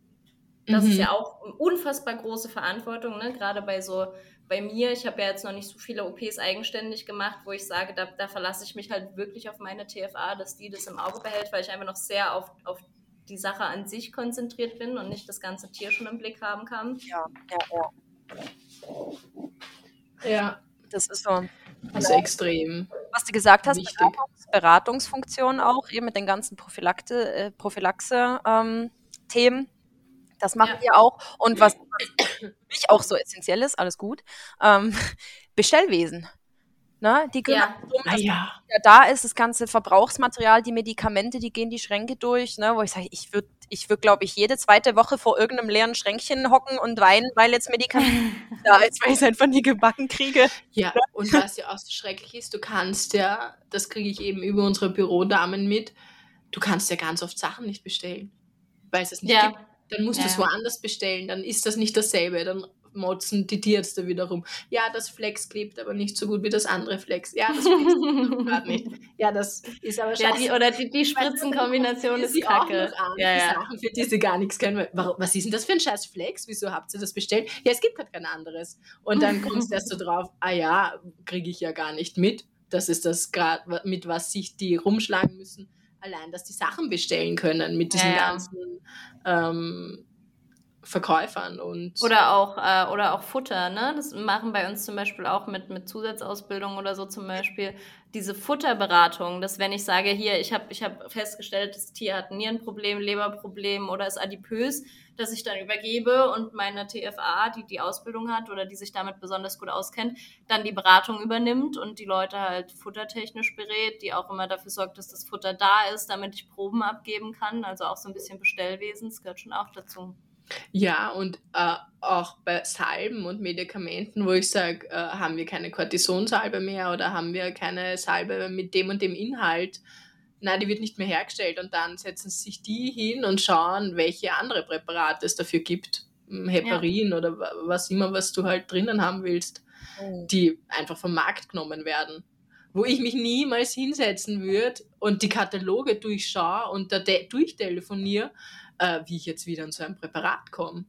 das mhm. ist ja auch eine unfassbar große Verantwortung, ne? gerade bei so, bei mir, ich habe ja jetzt noch nicht so viele OPs eigenständig gemacht, wo ich sage, da, da verlasse ich mich halt wirklich auf meine TFA, dass die das im Auge behält, weil ich einfach noch sehr auf, auf die Sache an sich konzentriert bin und nicht das ganze Tier schon im Blick haben kann. Ja, ja, ja. Ja. Das ist so. Das ist extrem. Was du gesagt hast, Beratungs Beratungsfunktion auch, eben mit den ganzen Prophylakte, äh, Prophylaxe-Themen. Ähm, das machen ja. wir auch. Und was, was für mich auch so essentiell ist, alles gut, ähm, Bestellwesen. Ne? Die kümmern ja. darum, dass ja. da ist, das ganze Verbrauchsmaterial, die Medikamente, die gehen die Schränke durch, ne? wo ich sage, ich würde, ich würd, glaube ich, jede zweite Woche vor irgendeinem leeren Schränkchen hocken und weinen, weil jetzt Medikamente da ist, weil ich es einfach nie gebacken kriege. Ja, und was ja auch so schrecklich ist, du kannst ja, das kriege ich eben über unsere Bürodamen mit, du kannst ja ganz oft Sachen nicht bestellen, weil es es nicht ja. gibt. Dann musst ja. du es woanders bestellen, dann ist das nicht dasselbe, dann motzen die Tierärzte wiederum. Ja, das Flex klebt aber nicht so gut wie das andere Flex. Ja, das klebt gerade nicht. Ja, das ist aber scheiße. Ja, die, oder die, die Spritzenkombination ist kacke. Ja, ja. Sachen, für die sie gar nichts können. Warum, was ist denn das für ein scheiß Flex? Wieso habt ihr das bestellt? Ja, es gibt halt kein anderes. Und dann kommst du erst so drauf, ah ja, kriege ich ja gar nicht mit. Das ist das gerade, mit was sich die rumschlagen müssen. Allein, dass die Sachen bestellen können mit diesen ja. ganzen ähm, Verkäufern und. Oder auch, äh, oder auch Futter, ne? Das machen bei uns zum Beispiel auch mit, mit Zusatzausbildung oder so zum Beispiel diese Futterberatung, dass wenn ich sage, hier, ich habe ich hab festgestellt, das Tier hat ein Nierenproblem, Leberproblem oder ist adipös, dass ich dann übergebe und meine TFA, die die Ausbildung hat oder die sich damit besonders gut auskennt, dann die Beratung übernimmt und die Leute halt futtertechnisch berät, die auch immer dafür sorgt, dass das Futter da ist, damit ich Proben abgeben kann. Also auch so ein bisschen Bestellwesen, das gehört schon auch dazu. Ja, und äh, auch bei Salben und Medikamenten, wo ich sage, äh, haben wir keine Cortisonsalbe mehr oder haben wir keine Salbe mit dem und dem Inhalt, nein, die wird nicht mehr hergestellt und dann setzen sich die hin und schauen, welche andere Präparate es dafür gibt. Hm, Heparin ja. oder was immer, was du halt drinnen haben willst, oh. die einfach vom Markt genommen werden. Wo ich mich niemals hinsetzen würde und die Kataloge durchschaue und da durchtelefoniere, äh, wie ich jetzt wieder an so ein Präparat komme.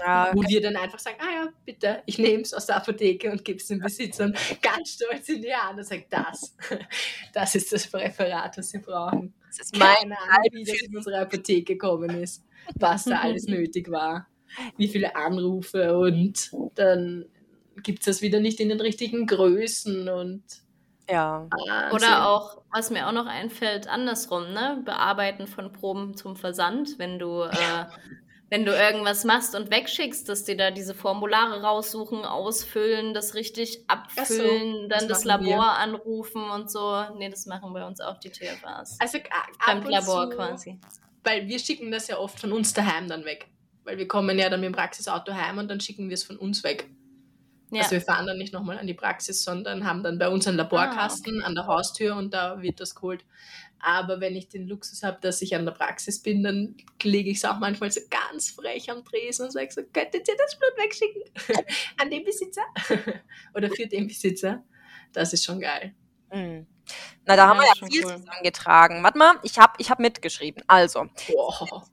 Ja, okay. Wo wir dann einfach sagen, ah ja, bitte, ich nehme es aus der Apotheke und gebe es dem Besitzer und ganz stolz in die Hand und sage, das, das ist das Präparat, das Sie brauchen. Das ist Keine Ahnung, wie das in unsere Apotheke gekommen ist, was da alles nötig war, wie viele Anrufe und dann gibt es das wieder nicht in den richtigen Größen und ja. Wahnsinn. Oder auch, was mir auch noch einfällt, andersrum, ne? Bearbeiten von Proben zum Versand, wenn du, äh, wenn du irgendwas machst und wegschickst, dass die da diese Formulare raussuchen, ausfüllen, das richtig abfüllen, so, dann das, das Labor wir. anrufen und so. Nee, das machen bei uns auch die TFAs. Also beim Labor quasi. Weil wir schicken das ja oft von uns daheim dann weg. Weil wir kommen ja dann mit dem Praxisauto heim und dann schicken wir es von uns weg. Ja. Also wir fahren dann nicht nochmal an die Praxis, sondern haben dann bei uns einen Laborkasten ah, okay. an der Haustür und da wird das geholt. Aber wenn ich den Luxus habe, dass ich an der Praxis bin, dann lege ich es auch manchmal so ganz frech am Tresen und sage so, könntet ihr das Blut wegschicken? an den Besitzer? Oder für den Besitzer? Das ist schon geil. Mhm. Na, da ja, haben wir ja viel cool. zusammengetragen. Warte mal, ich habe ich hab mitgeschrieben. Also, wow.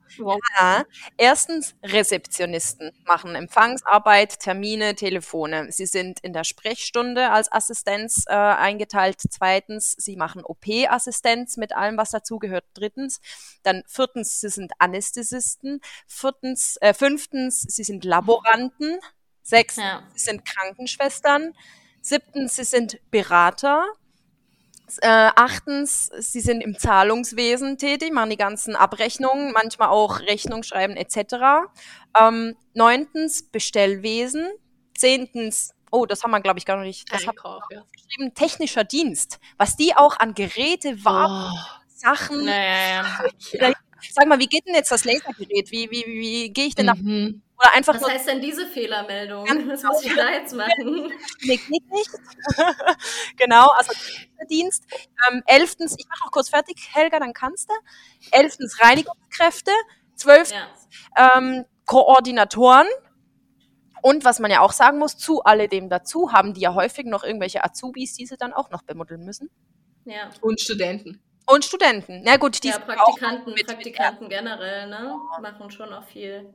Ja, erstens, Rezeptionisten machen Empfangsarbeit, Termine, Telefone. Sie sind in der Sprechstunde als Assistenz äh, eingeteilt. Zweitens, sie machen OP-Assistenz mit allem, was dazugehört. Drittens, dann viertens, sie sind Anästhesisten. Viertens, äh, fünftens, sie sind Laboranten. Sechstens, ja. sie sind Krankenschwestern. Siebtens, sie sind Berater. Äh, achtens, sie sind im Zahlungswesen tätig, machen die ganzen Abrechnungen, manchmal auch Rechnung schreiben etc. Ähm, neuntens, Bestellwesen. Zehntens, oh, das haben wir, glaube ich, gar nicht. Das Einkauf, ja. geschrieben, technischer Dienst. Was die auch an Geräte, Waren, oh. Sachen. Naja, ja. Sag mal, wie geht denn jetzt das Lasergerät? Wie, wie, wie, wie gehe ich denn mhm. Oder einfach Was heißt denn diese Fehlermeldung? Was muss ich da jetzt machen? nee, geht nicht. genau, also Dienst. Ähm, elftens, ich mache noch kurz fertig, Helga, dann kannst du. Elftens Reinigungskräfte. Zwölftens ja. ähm, Koordinatoren. Und was man ja auch sagen muss, zu alledem dazu haben die ja häufig noch irgendwelche Azubis, die sie dann auch noch bemuddeln müssen. Ja. Und Studenten. Und Studenten. Ja gut, die ja, Praktikanten, mit, Praktikanten generell, ne? Machen schon auch viel.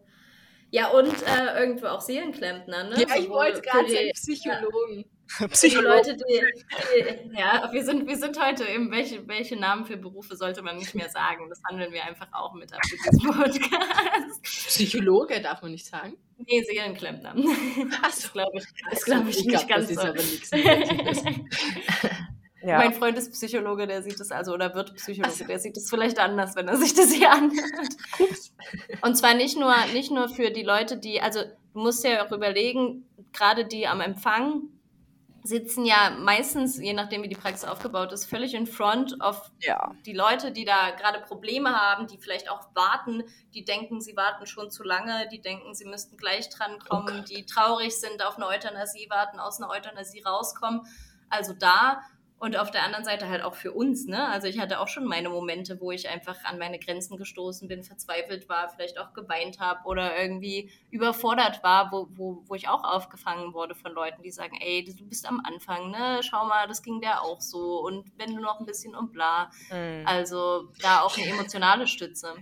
Ja, und äh, irgendwo auch Seelenklempner, ne? Ja, ich wollte gerade sagen, Psychologen. Ja. Psychologen. Die Leute, die, die, ja, wir sind, wir sind heute eben, welche, welche Namen für Berufe sollte man nicht mehr sagen? Das handeln wir einfach auch mit ab für diesen Podcast. Psychologe darf man nicht sagen? Nee, Seelenklempner. Das glaube ich, das glaub ich, ich nicht glaub, ganz das so. Ja. Mein Freund ist Psychologe, der sieht das also, oder wird Psychologe, also. der sieht das vielleicht anders, wenn er sich das hier anhört. Und zwar nicht nur, nicht nur für die Leute, die, also du musst ja auch überlegen, gerade die am Empfang sitzen ja meistens, je nachdem wie die Praxis aufgebaut ist, völlig in front of ja. die Leute, die da gerade Probleme haben, die vielleicht auch warten, die denken, sie warten schon zu lange, die denken, sie müssten gleich drankommen, okay. die traurig sind, auf eine Euthanasie warten, aus einer Euthanasie rauskommen. Also da Und auf der anderen Seite halt auch für uns, ne? Also ich hatte auch schon meine Momente, wo ich einfach an meine Grenzen gestoßen bin, verzweifelt war, vielleicht auch geweint habe oder irgendwie überfordert war, wo, wo, wo ich auch aufgefangen wurde von Leuten, die sagen, ey, du bist am Anfang, ne? Schau mal, das ging der auch so. Und wenn du noch ein bisschen und bla. Mhm. Also da auch eine emotionale Stütze.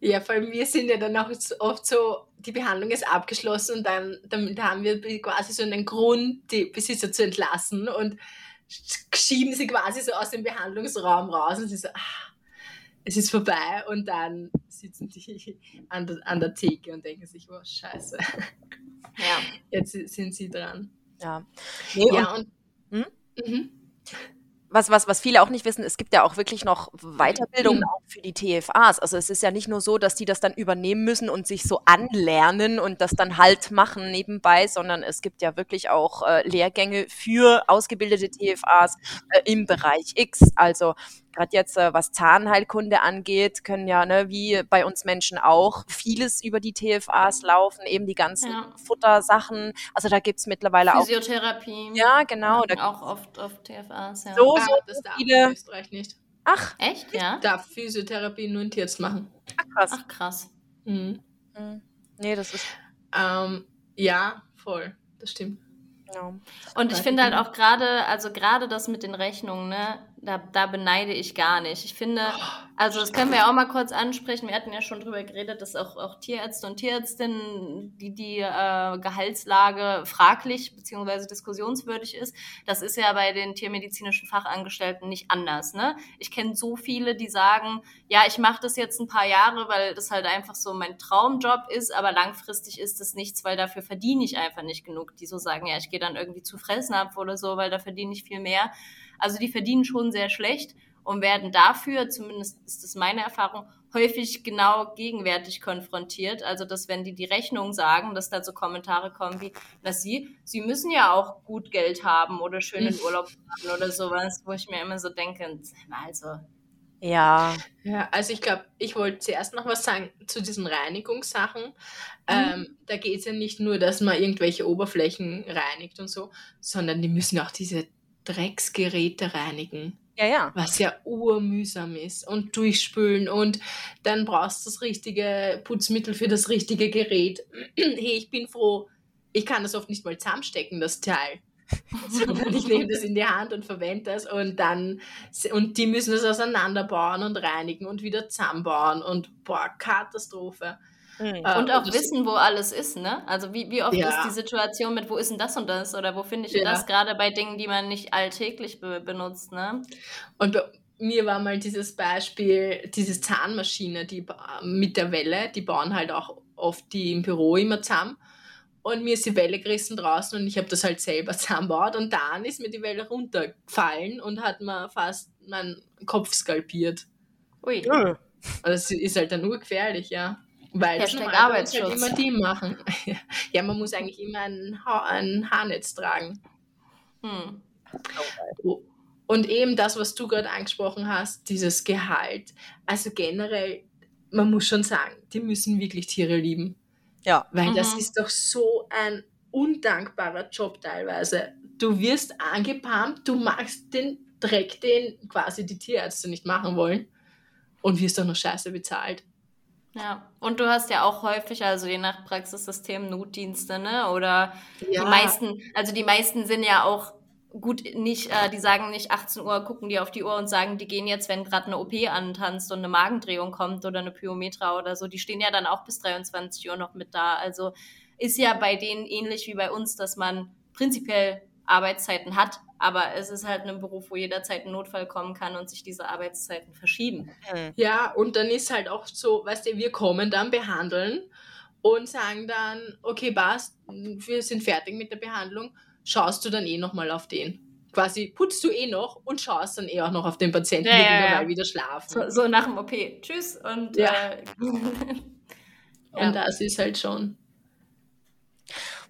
Ja, vor allem wir sind ja dann auch oft so, die Behandlung ist abgeschlossen und dann, dann haben wir quasi so einen Grund, die Besitzer zu entlassen und schieben sie quasi so aus dem Behandlungsraum raus und sie so, ah, es ist vorbei und dann sitzen die an der, an der Theke und denken sich, oh scheiße, ja. jetzt sind sie dran. Ja, nee, ja und, und hm? mhm was, was, was viele auch nicht wissen, es gibt ja auch wirklich noch Weiterbildungen auch für die TFAs. Also es ist ja nicht nur so, dass die das dann übernehmen müssen und sich so anlernen und das dann halt machen nebenbei, sondern es gibt ja wirklich auch äh, Lehrgänge für ausgebildete TFAs äh, im Bereich X. Also gerade jetzt, äh, was Zahnheilkunde angeht, können ja, ne, wie bei uns Menschen auch, vieles über die TFAs laufen, eben die ganzen ja. Futtersachen. Also da gibt es mittlerweile Physiotherapie. auch. Physiotherapie. Ja, genau. Da auch oft auf TFAs, ja. So, ah, so das darf viele. in Österreich nicht. Ach. Echt, ja? Ich darf Physiotherapie nur ein Tierarzt machen. Ach, krass. Ach, krass. Mhm. Mhm. Nee, das ist... Ähm, ja, voll. Das stimmt. Genau. Und ich finde halt auch gerade, also gerade das mit den Rechnungen, ne, da, da beneide ich gar nicht. Ich finde, also das können wir auch mal kurz ansprechen. Wir hatten ja schon drüber geredet, dass auch, auch Tierärzte und Tierärztinnen die, die äh, Gehaltslage fraglich bzw. diskussionswürdig ist. Das ist ja bei den tiermedizinischen Fachangestellten nicht anders. Ne? Ich kenne so viele, die sagen, ja, ich mache das jetzt ein paar Jahre, weil das halt einfach so mein Traumjob ist, aber langfristig ist es nichts, weil dafür verdiene ich einfach nicht genug. Die so sagen, ja, ich gehe dann irgendwie zu Fressnapf oder so, weil da verdiene ich viel mehr. Also die verdienen schon sehr schlecht und werden dafür, zumindest ist das meine Erfahrung, häufig genau gegenwärtig konfrontiert. Also, dass wenn die die Rechnung sagen, dass da so Kommentare kommen wie, dass sie, sie müssen ja auch gut Geld haben oder schönen hm. Urlaub haben oder sowas, wo ich mir immer so denke, also. Ja. Ja, also ich glaube, ich wollte zuerst noch was sagen zu diesen Reinigungssachen. Mhm. Ähm, da geht es ja nicht nur, dass man irgendwelche Oberflächen reinigt und so, sondern die müssen auch diese Drecksgeräte reinigen. Ja, ja. Was ja urmühsam ist. Und durchspülen und dann brauchst du das richtige Putzmittel für das richtige Gerät. hey, ich bin froh, ich kann das oft nicht mal zusammenstecken, das Teil. Sondern ich nehme das in die Hand und verwende das und dann, und die müssen das auseinanderbauen und reinigen und wieder zusammenbauen und boah, Katastrophe. Mhm. Und auch wissen, wo alles ist, ne? Also wie, wie oft ja. ist die Situation mit, wo ist denn das und das oder wo finde ich ja. das, gerade bei Dingen, die man nicht alltäglich be benutzt, ne? Und bei mir war mal dieses Beispiel, diese Zahnmaschine, die mit der Welle, die bauen halt auch oft die im Büro immer zusammen. Und mir ist die Welle gerissen draußen und ich habe das halt selber zusammengebaut und dann ist mir die Welle runtergefallen und hat mir fast meinen Kopf skalpiert. Ui. Ja. Das ist halt dann nur gefährlich, ja. Weil Hashtag das Arbeitsschutz. Halt immer die machen. ja, man muss eigentlich immer ein, ha ein Haarnetz tragen. Hm. Und eben das, was du gerade angesprochen hast, dieses Gehalt. Also generell, man muss schon sagen, die müssen wirklich Tiere lieben. Ja. Weil mhm. das ist doch so ein undankbarer Job teilweise. Du wirst angepumpt, du machst den Dreck, den quasi die Tierärzte nicht machen wollen und wirst auch noch scheiße bezahlt. Ja, und du hast ja auch häufig, also je nach Praxissystem, Notdienste, ne? Oder ja. die meisten, also die meisten sind ja auch gut nicht, äh, die sagen nicht 18 Uhr, gucken die auf die Uhr und sagen, die gehen jetzt, wenn gerade eine OP antanzt und eine Magendrehung kommt oder eine Pyometra oder so, die stehen ja dann auch bis 23 Uhr noch mit da. Also ist ja bei denen ähnlich wie bei uns, dass man prinzipiell Arbeitszeiten hat, aber es ist halt ein Beruf, wo jederzeit ein Notfall kommen kann und sich diese Arbeitszeiten verschieben. Hm. Ja, und dann ist halt auch so, weißt du, wir kommen dann behandeln und sagen dann, okay, passt, wir sind fertig mit der Behandlung, schaust du dann eh nochmal auf den. Quasi putzt du eh noch und schaust dann eh auch noch auf den Patienten, ja, ja, ja. wieder schlafen. So, so, nach dem OP. Tschüss und ja. Äh, und das ist halt schon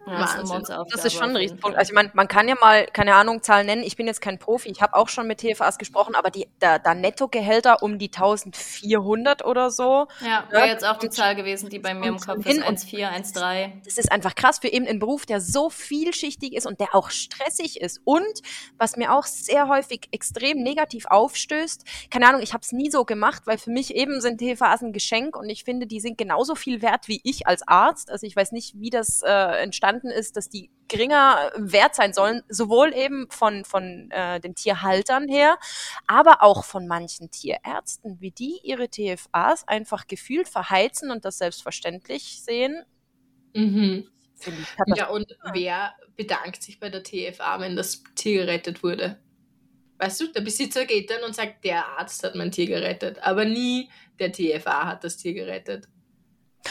Ja, das, das ist schon ein Riesenpunkt. Also ich meine, man kann ja mal, keine Ahnung, Zahlen nennen. Ich bin jetzt kein Profi. Ich habe auch schon mit TFAs gesprochen, aber die, da, da Nettogehälter um die 1400 oder so. Ja, wäre ja, jetzt auch die Zahl gewesen, die bei mir im Kopf ist. 1,4, 1,3. Das ist einfach krass für eben einen Beruf, der so vielschichtig ist und der auch stressig ist. Und was mir auch sehr häufig extrem negativ aufstößt, keine Ahnung, ich habe es nie so gemacht, weil für mich eben sind TFAs ein Geschenk und ich finde, die sind genauso viel wert wie ich als Arzt. Also ich weiß nicht, wie das äh, entstanden entstanden ist, dass die geringer wert sein sollen, sowohl eben von, von äh, den Tierhaltern her, aber auch von manchen Tierärzten, wie die ihre TFAs einfach gefühlt verheizen und das selbstverständlich sehen. Mhm. Ja, und wer bedankt sich bei der TFA, wenn das Tier gerettet wurde? Weißt du, der Besitzer geht dann und sagt, der Arzt hat mein Tier gerettet, aber nie der TFA hat das Tier gerettet.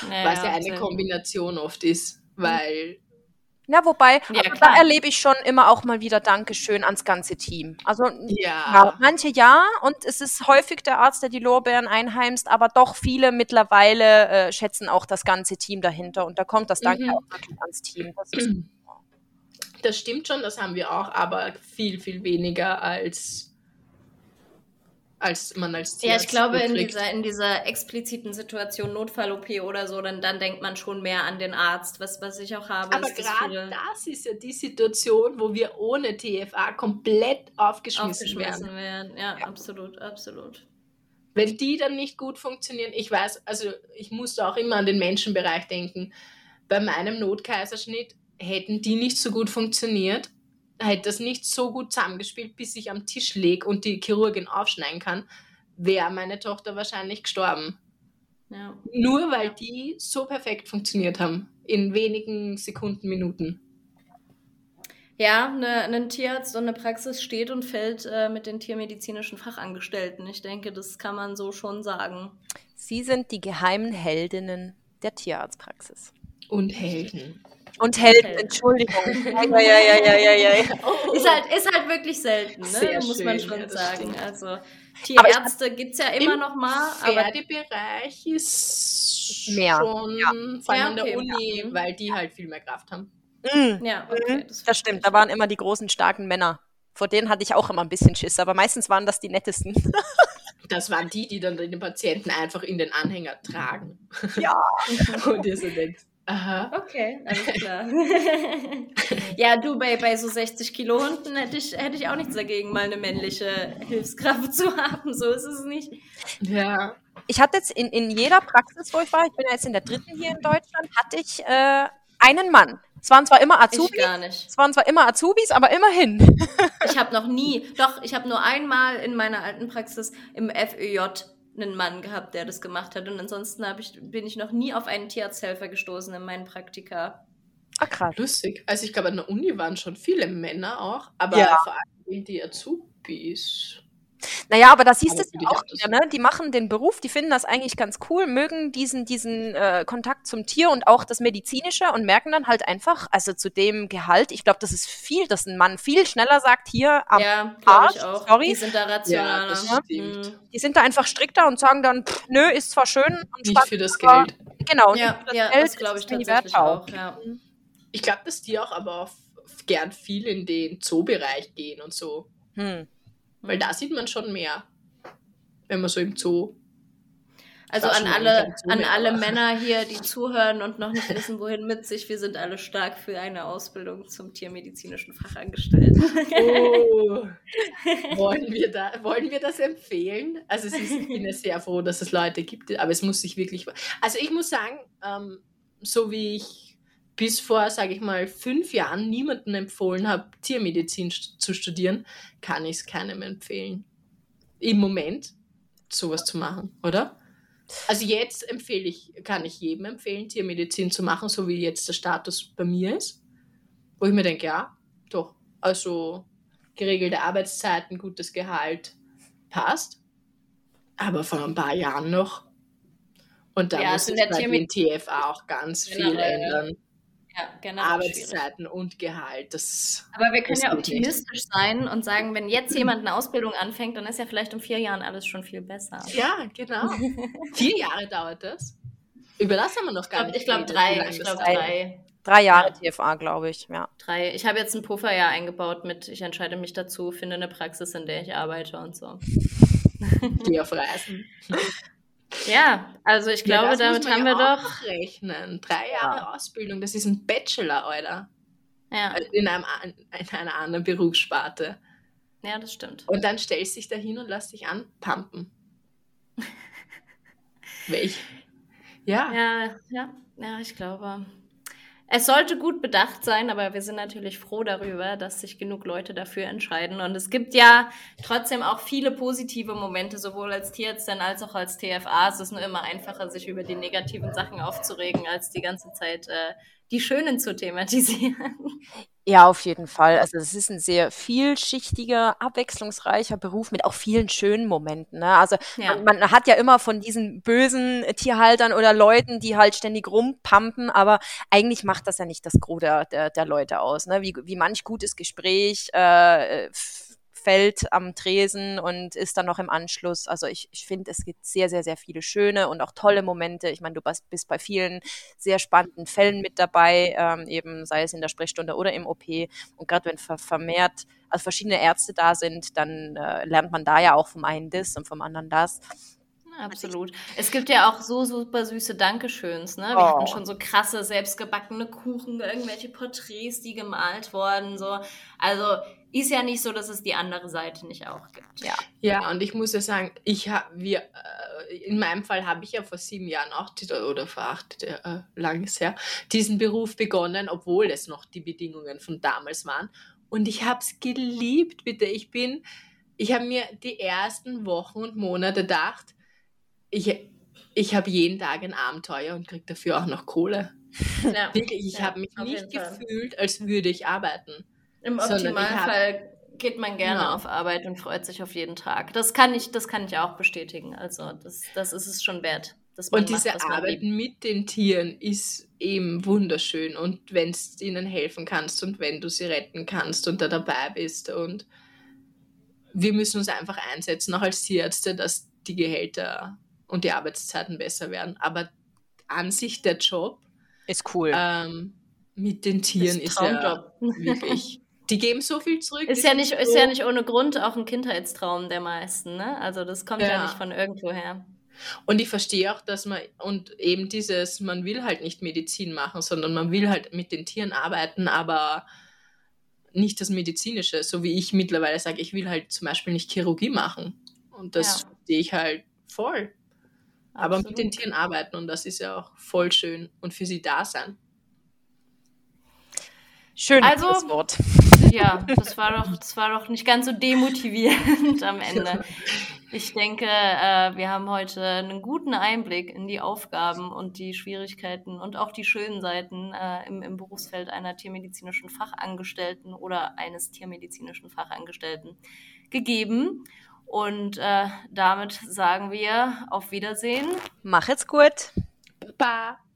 Naja, was ja eine Kombination oft ist, weil ja, wobei, ja, da erlebe ich schon immer auch mal wieder Dankeschön ans ganze Team. Also ja. manche ja, und es ist häufig der Arzt, der die Lorbeeren einheimst, aber doch viele mittlerweile äh, schätzen auch das ganze Team dahinter und da kommt das Danke mhm. auch wirklich ans Team. Das, das stimmt schon, das haben wir auch, aber viel, viel weniger als als man als Tierarzt Ja, ich glaube, in dieser, in dieser expliziten Situation, Notfall-OP oder so, dann, dann denkt man schon mehr an den Arzt, was, was ich auch habe. Aber gerade das ist ja die Situation, wo wir ohne TFA komplett aufgeschmissen, aufgeschmissen werden. werden. Ja, ja, absolut, absolut. Wenn die dann nicht gut funktionieren, ich weiß, also ich musste auch immer an den Menschenbereich denken. Bei meinem Notkaiserschnitt hätten die nicht so gut funktioniert, hätte das nicht so gut zusammengespielt, bis ich am Tisch lege und die Chirurgin aufschneiden kann, wäre meine Tochter wahrscheinlich gestorben. Ja. Nur weil die so perfekt funktioniert haben, in wenigen Sekunden, Minuten. Ja, ne, ein Tierarzt und eine Praxis steht und fällt äh, mit den tiermedizinischen Fachangestellten. Ich denke, das kann man so schon sagen. Sie sind die geheimen Heldinnen der Tierarztpraxis. Und Helden. Und Helden, Entschuldigung. ja, ja, ja, ja, ja, ja. Oh. Ist, halt, ist halt wirklich selten, ne? Sehr muss man schon ja, sagen. Stimmt. Also Tierärzte gibt es ja immer noch mal. Aber der Bereich ist mehr. schon ja. vor allem okay, der Uni, ja. weil die halt viel mehr Kraft haben. Mhm. Ja, okay, das, das stimmt. Da waren immer die großen, starken Männer. Vor denen hatte ich auch immer ein bisschen Schiss, aber meistens waren das die nettesten. Das waren die, die dann den Patienten einfach in den Anhänger tragen. Ja. Und ihr so denkt, Aha. Okay, alles klar. ja, du, bei, bei so 60 Kilo Hunden hätte ich, hätte ich auch nichts dagegen, mal eine männliche Hilfskraft zu haben. So ist es nicht. Ja. Ich hatte jetzt in, in jeder Praxis, wo ich war, ich bin ja jetzt in der dritten hier in Deutschland, hatte ich äh, einen Mann. Es waren zwar immer Azubis, ich gar nicht. es waren zwar immer Azubis, aber immerhin. ich habe noch nie, doch, ich habe nur einmal in meiner alten Praxis im FÖJ einen Mann gehabt, der das gemacht hat. Und ansonsten ich, bin ich noch nie auf einen Tierarzthelfer gestoßen in meinen Praktika. Ah, krass. Lustig. Also ich glaube, an der Uni waren schon viele Männer auch, aber ja. vor allem die Azubis. Naja, aber da siehst du es ja auch wieder, ne? Die machen den Beruf, die finden das eigentlich ganz cool, mögen diesen, diesen äh, Kontakt zum Tier und auch das Medizinische und merken dann halt einfach, also zu dem Gehalt, ich glaube, das ist viel, dass ein Mann viel schneller sagt, hier am ja, Arsch, ich auch. sorry. Die sind da rationaler. Ja, mhm. Die sind da einfach strikter und sagen dann, pff, nö, ist zwar schön und Nicht spannend, für das Geld. Genau, ja, das ja, Geld, das glaube ich tatsächlich auch. Ja. Ich glaube, dass die auch aber gern viel in den Zoobereich gehen und so. Hm. Weil da sieht man schon mehr, wenn man so im Zoo. Also an alle, an alle Männer hier, die zuhören und noch nicht wissen, wohin mit sich, wir sind alle stark für eine Ausbildung zum tiermedizinischen Fachangestellten. Oh, wollen, wir da, wollen wir das empfehlen? Also ist, ich bin ja sehr froh, dass es Leute gibt, aber es muss sich wirklich... Also ich muss sagen, ähm, so wie ich bis vor, sage ich mal, fünf Jahren niemanden empfohlen habe, Tiermedizin zu studieren, kann ich es keinem empfehlen. Im Moment sowas zu machen, oder? Also jetzt empfehle ich, kann ich jedem empfehlen, Tiermedizin zu machen, so wie jetzt der Status bei mir ist. Wo ich mir denke, ja, doch. Also geregelte Arbeitszeiten, gutes Gehalt, passt. Aber vor ein paar Jahren noch. Und da ja, muss es bei den TFA auch ganz genau, viel ändern. Ja, Arbeitszeiten schwierig. und Gehalt. Das Aber wir können ja optimistisch nicht. sein und sagen, wenn jetzt jemand eine Ausbildung anfängt, dann ist ja vielleicht in vier Jahren alles schon viel besser. Ja, genau. vier Jahre dauert das. Über das haben wir noch gar ich nicht. Ich glaube drei. Ich glaube drei. Drei Jahre ja. TFA, glaube ich, ja. Drei. Ich habe jetzt ein Pufferjahr eingebaut mit, ich entscheide mich dazu, finde eine Praxis, in der ich arbeite und so. Die auf Reisen. Ja, also ich glaube, ja, damit haben wir doch. rechnen. Drei Jahre ja. Ausbildung, das ist ein Bachelor, oder? Ja. Also in, einem, in einer anderen Berufssparte. Ja, das stimmt. Und dann stellst du dich da hin und lass dich anpumpen. Welch? Ja. Ja, ja, ja, ich glaube. Es sollte gut bedacht sein, aber wir sind natürlich froh darüber, dass sich genug Leute dafür entscheiden. Und es gibt ja trotzdem auch viele positive Momente, sowohl als Tierärztin als auch als TFA. Es ist nur immer einfacher, sich über die negativen Sachen aufzuregen, als die ganze Zeit äh, die schönen zu thematisieren. Ja, auf jeden Fall. Also es ist ein sehr vielschichtiger, abwechslungsreicher Beruf mit auch vielen schönen Momenten. Ne? Also ja. man, man, hat ja immer von diesen bösen Tierhaltern oder Leuten, die halt ständig rumpampen, aber eigentlich macht das ja nicht das Gros der, der, der Leute aus. Ne? Wie, wie manch gutes Gespräch äh, fällt am Tresen und ist dann noch im Anschluss. Also ich, ich finde, es gibt sehr, sehr, sehr viele schöne und auch tolle Momente. Ich meine, du bist, bist bei vielen sehr spannenden Fällen mit dabei, ähm, eben sei es in der Sprechstunde oder im OP. Und gerade wenn ver vermehrt, also verschiedene Ärzte da sind, dann äh, lernt man da ja auch vom einen das und vom anderen das. Absolut. Es gibt ja auch so super süße Dankeschöns, ne? Wir oh. hatten schon so krasse, selbstgebackene Kuchen, irgendwelche Porträts, die gemalt wurden, so. Also, ist ja nicht so, dass es die andere Seite nicht auch gibt. Ja, ja und ich muss ja sagen, ich habe, wir, äh, in meinem Fall habe ich ja vor sieben Jahren auch, oder vor acht, äh, langes her, diesen Beruf begonnen, obwohl es noch die Bedingungen von damals waren. Und ich habe es geliebt, bitte. Ich bin, ich habe mir die ersten Wochen und Monate gedacht, ich, ich habe jeden Tag ein Abenteuer und kriege dafür auch noch Kohle. Ja. Wirklich, ich ja, habe mich nicht gefühlt, als würde ich arbeiten. Im Optimalfall geht man gerne ja. auf Arbeit und freut sich auf jeden Tag. Das kann ich, das kann ich auch bestätigen. Also das, das ist es schon wert. und diese macht, Arbeit mit den Tieren ist eben wunderschön. Und wenn du ihnen helfen kannst und wenn du sie retten kannst und da dabei bist und wir müssen uns einfach einsetzen, auch als Tierärzte, dass die Gehälter und die Arbeitszeiten besser werden. Aber an sich der Job ist cool. Ähm, mit den Tieren ist, ist ja wirklich. Die geben so viel zurück. Ist ja, nicht, so ist ja nicht ohne Grund auch ein Kindheitstraum der meisten, ne? Also das kommt ja, ja nicht von irgendwo her. Und ich verstehe auch, dass man, und eben dieses, man will halt nicht Medizin machen, sondern man will halt mit den Tieren arbeiten, aber nicht das Medizinische, so wie ich mittlerweile sage, ich will halt zum Beispiel nicht Chirurgie machen. Und das ja. verstehe ich halt voll. Aber mit den Tieren arbeiten und das ist ja auch voll schön und für sie da sein. Schön also, Wort. Ja, das war doch, das war doch nicht ganz so demotivierend am Ende. Ich denke, äh, wir haben heute einen guten Einblick in die Aufgaben und die Schwierigkeiten und auch die schönen Seiten äh, im, im Berufsfeld einer tiermedizinischen Fachangestellten oder eines tiermedizinischen Fachangestellten gegeben. Und äh, damit sagen wir auf Wiedersehen. Mach jetzt gut. Baba.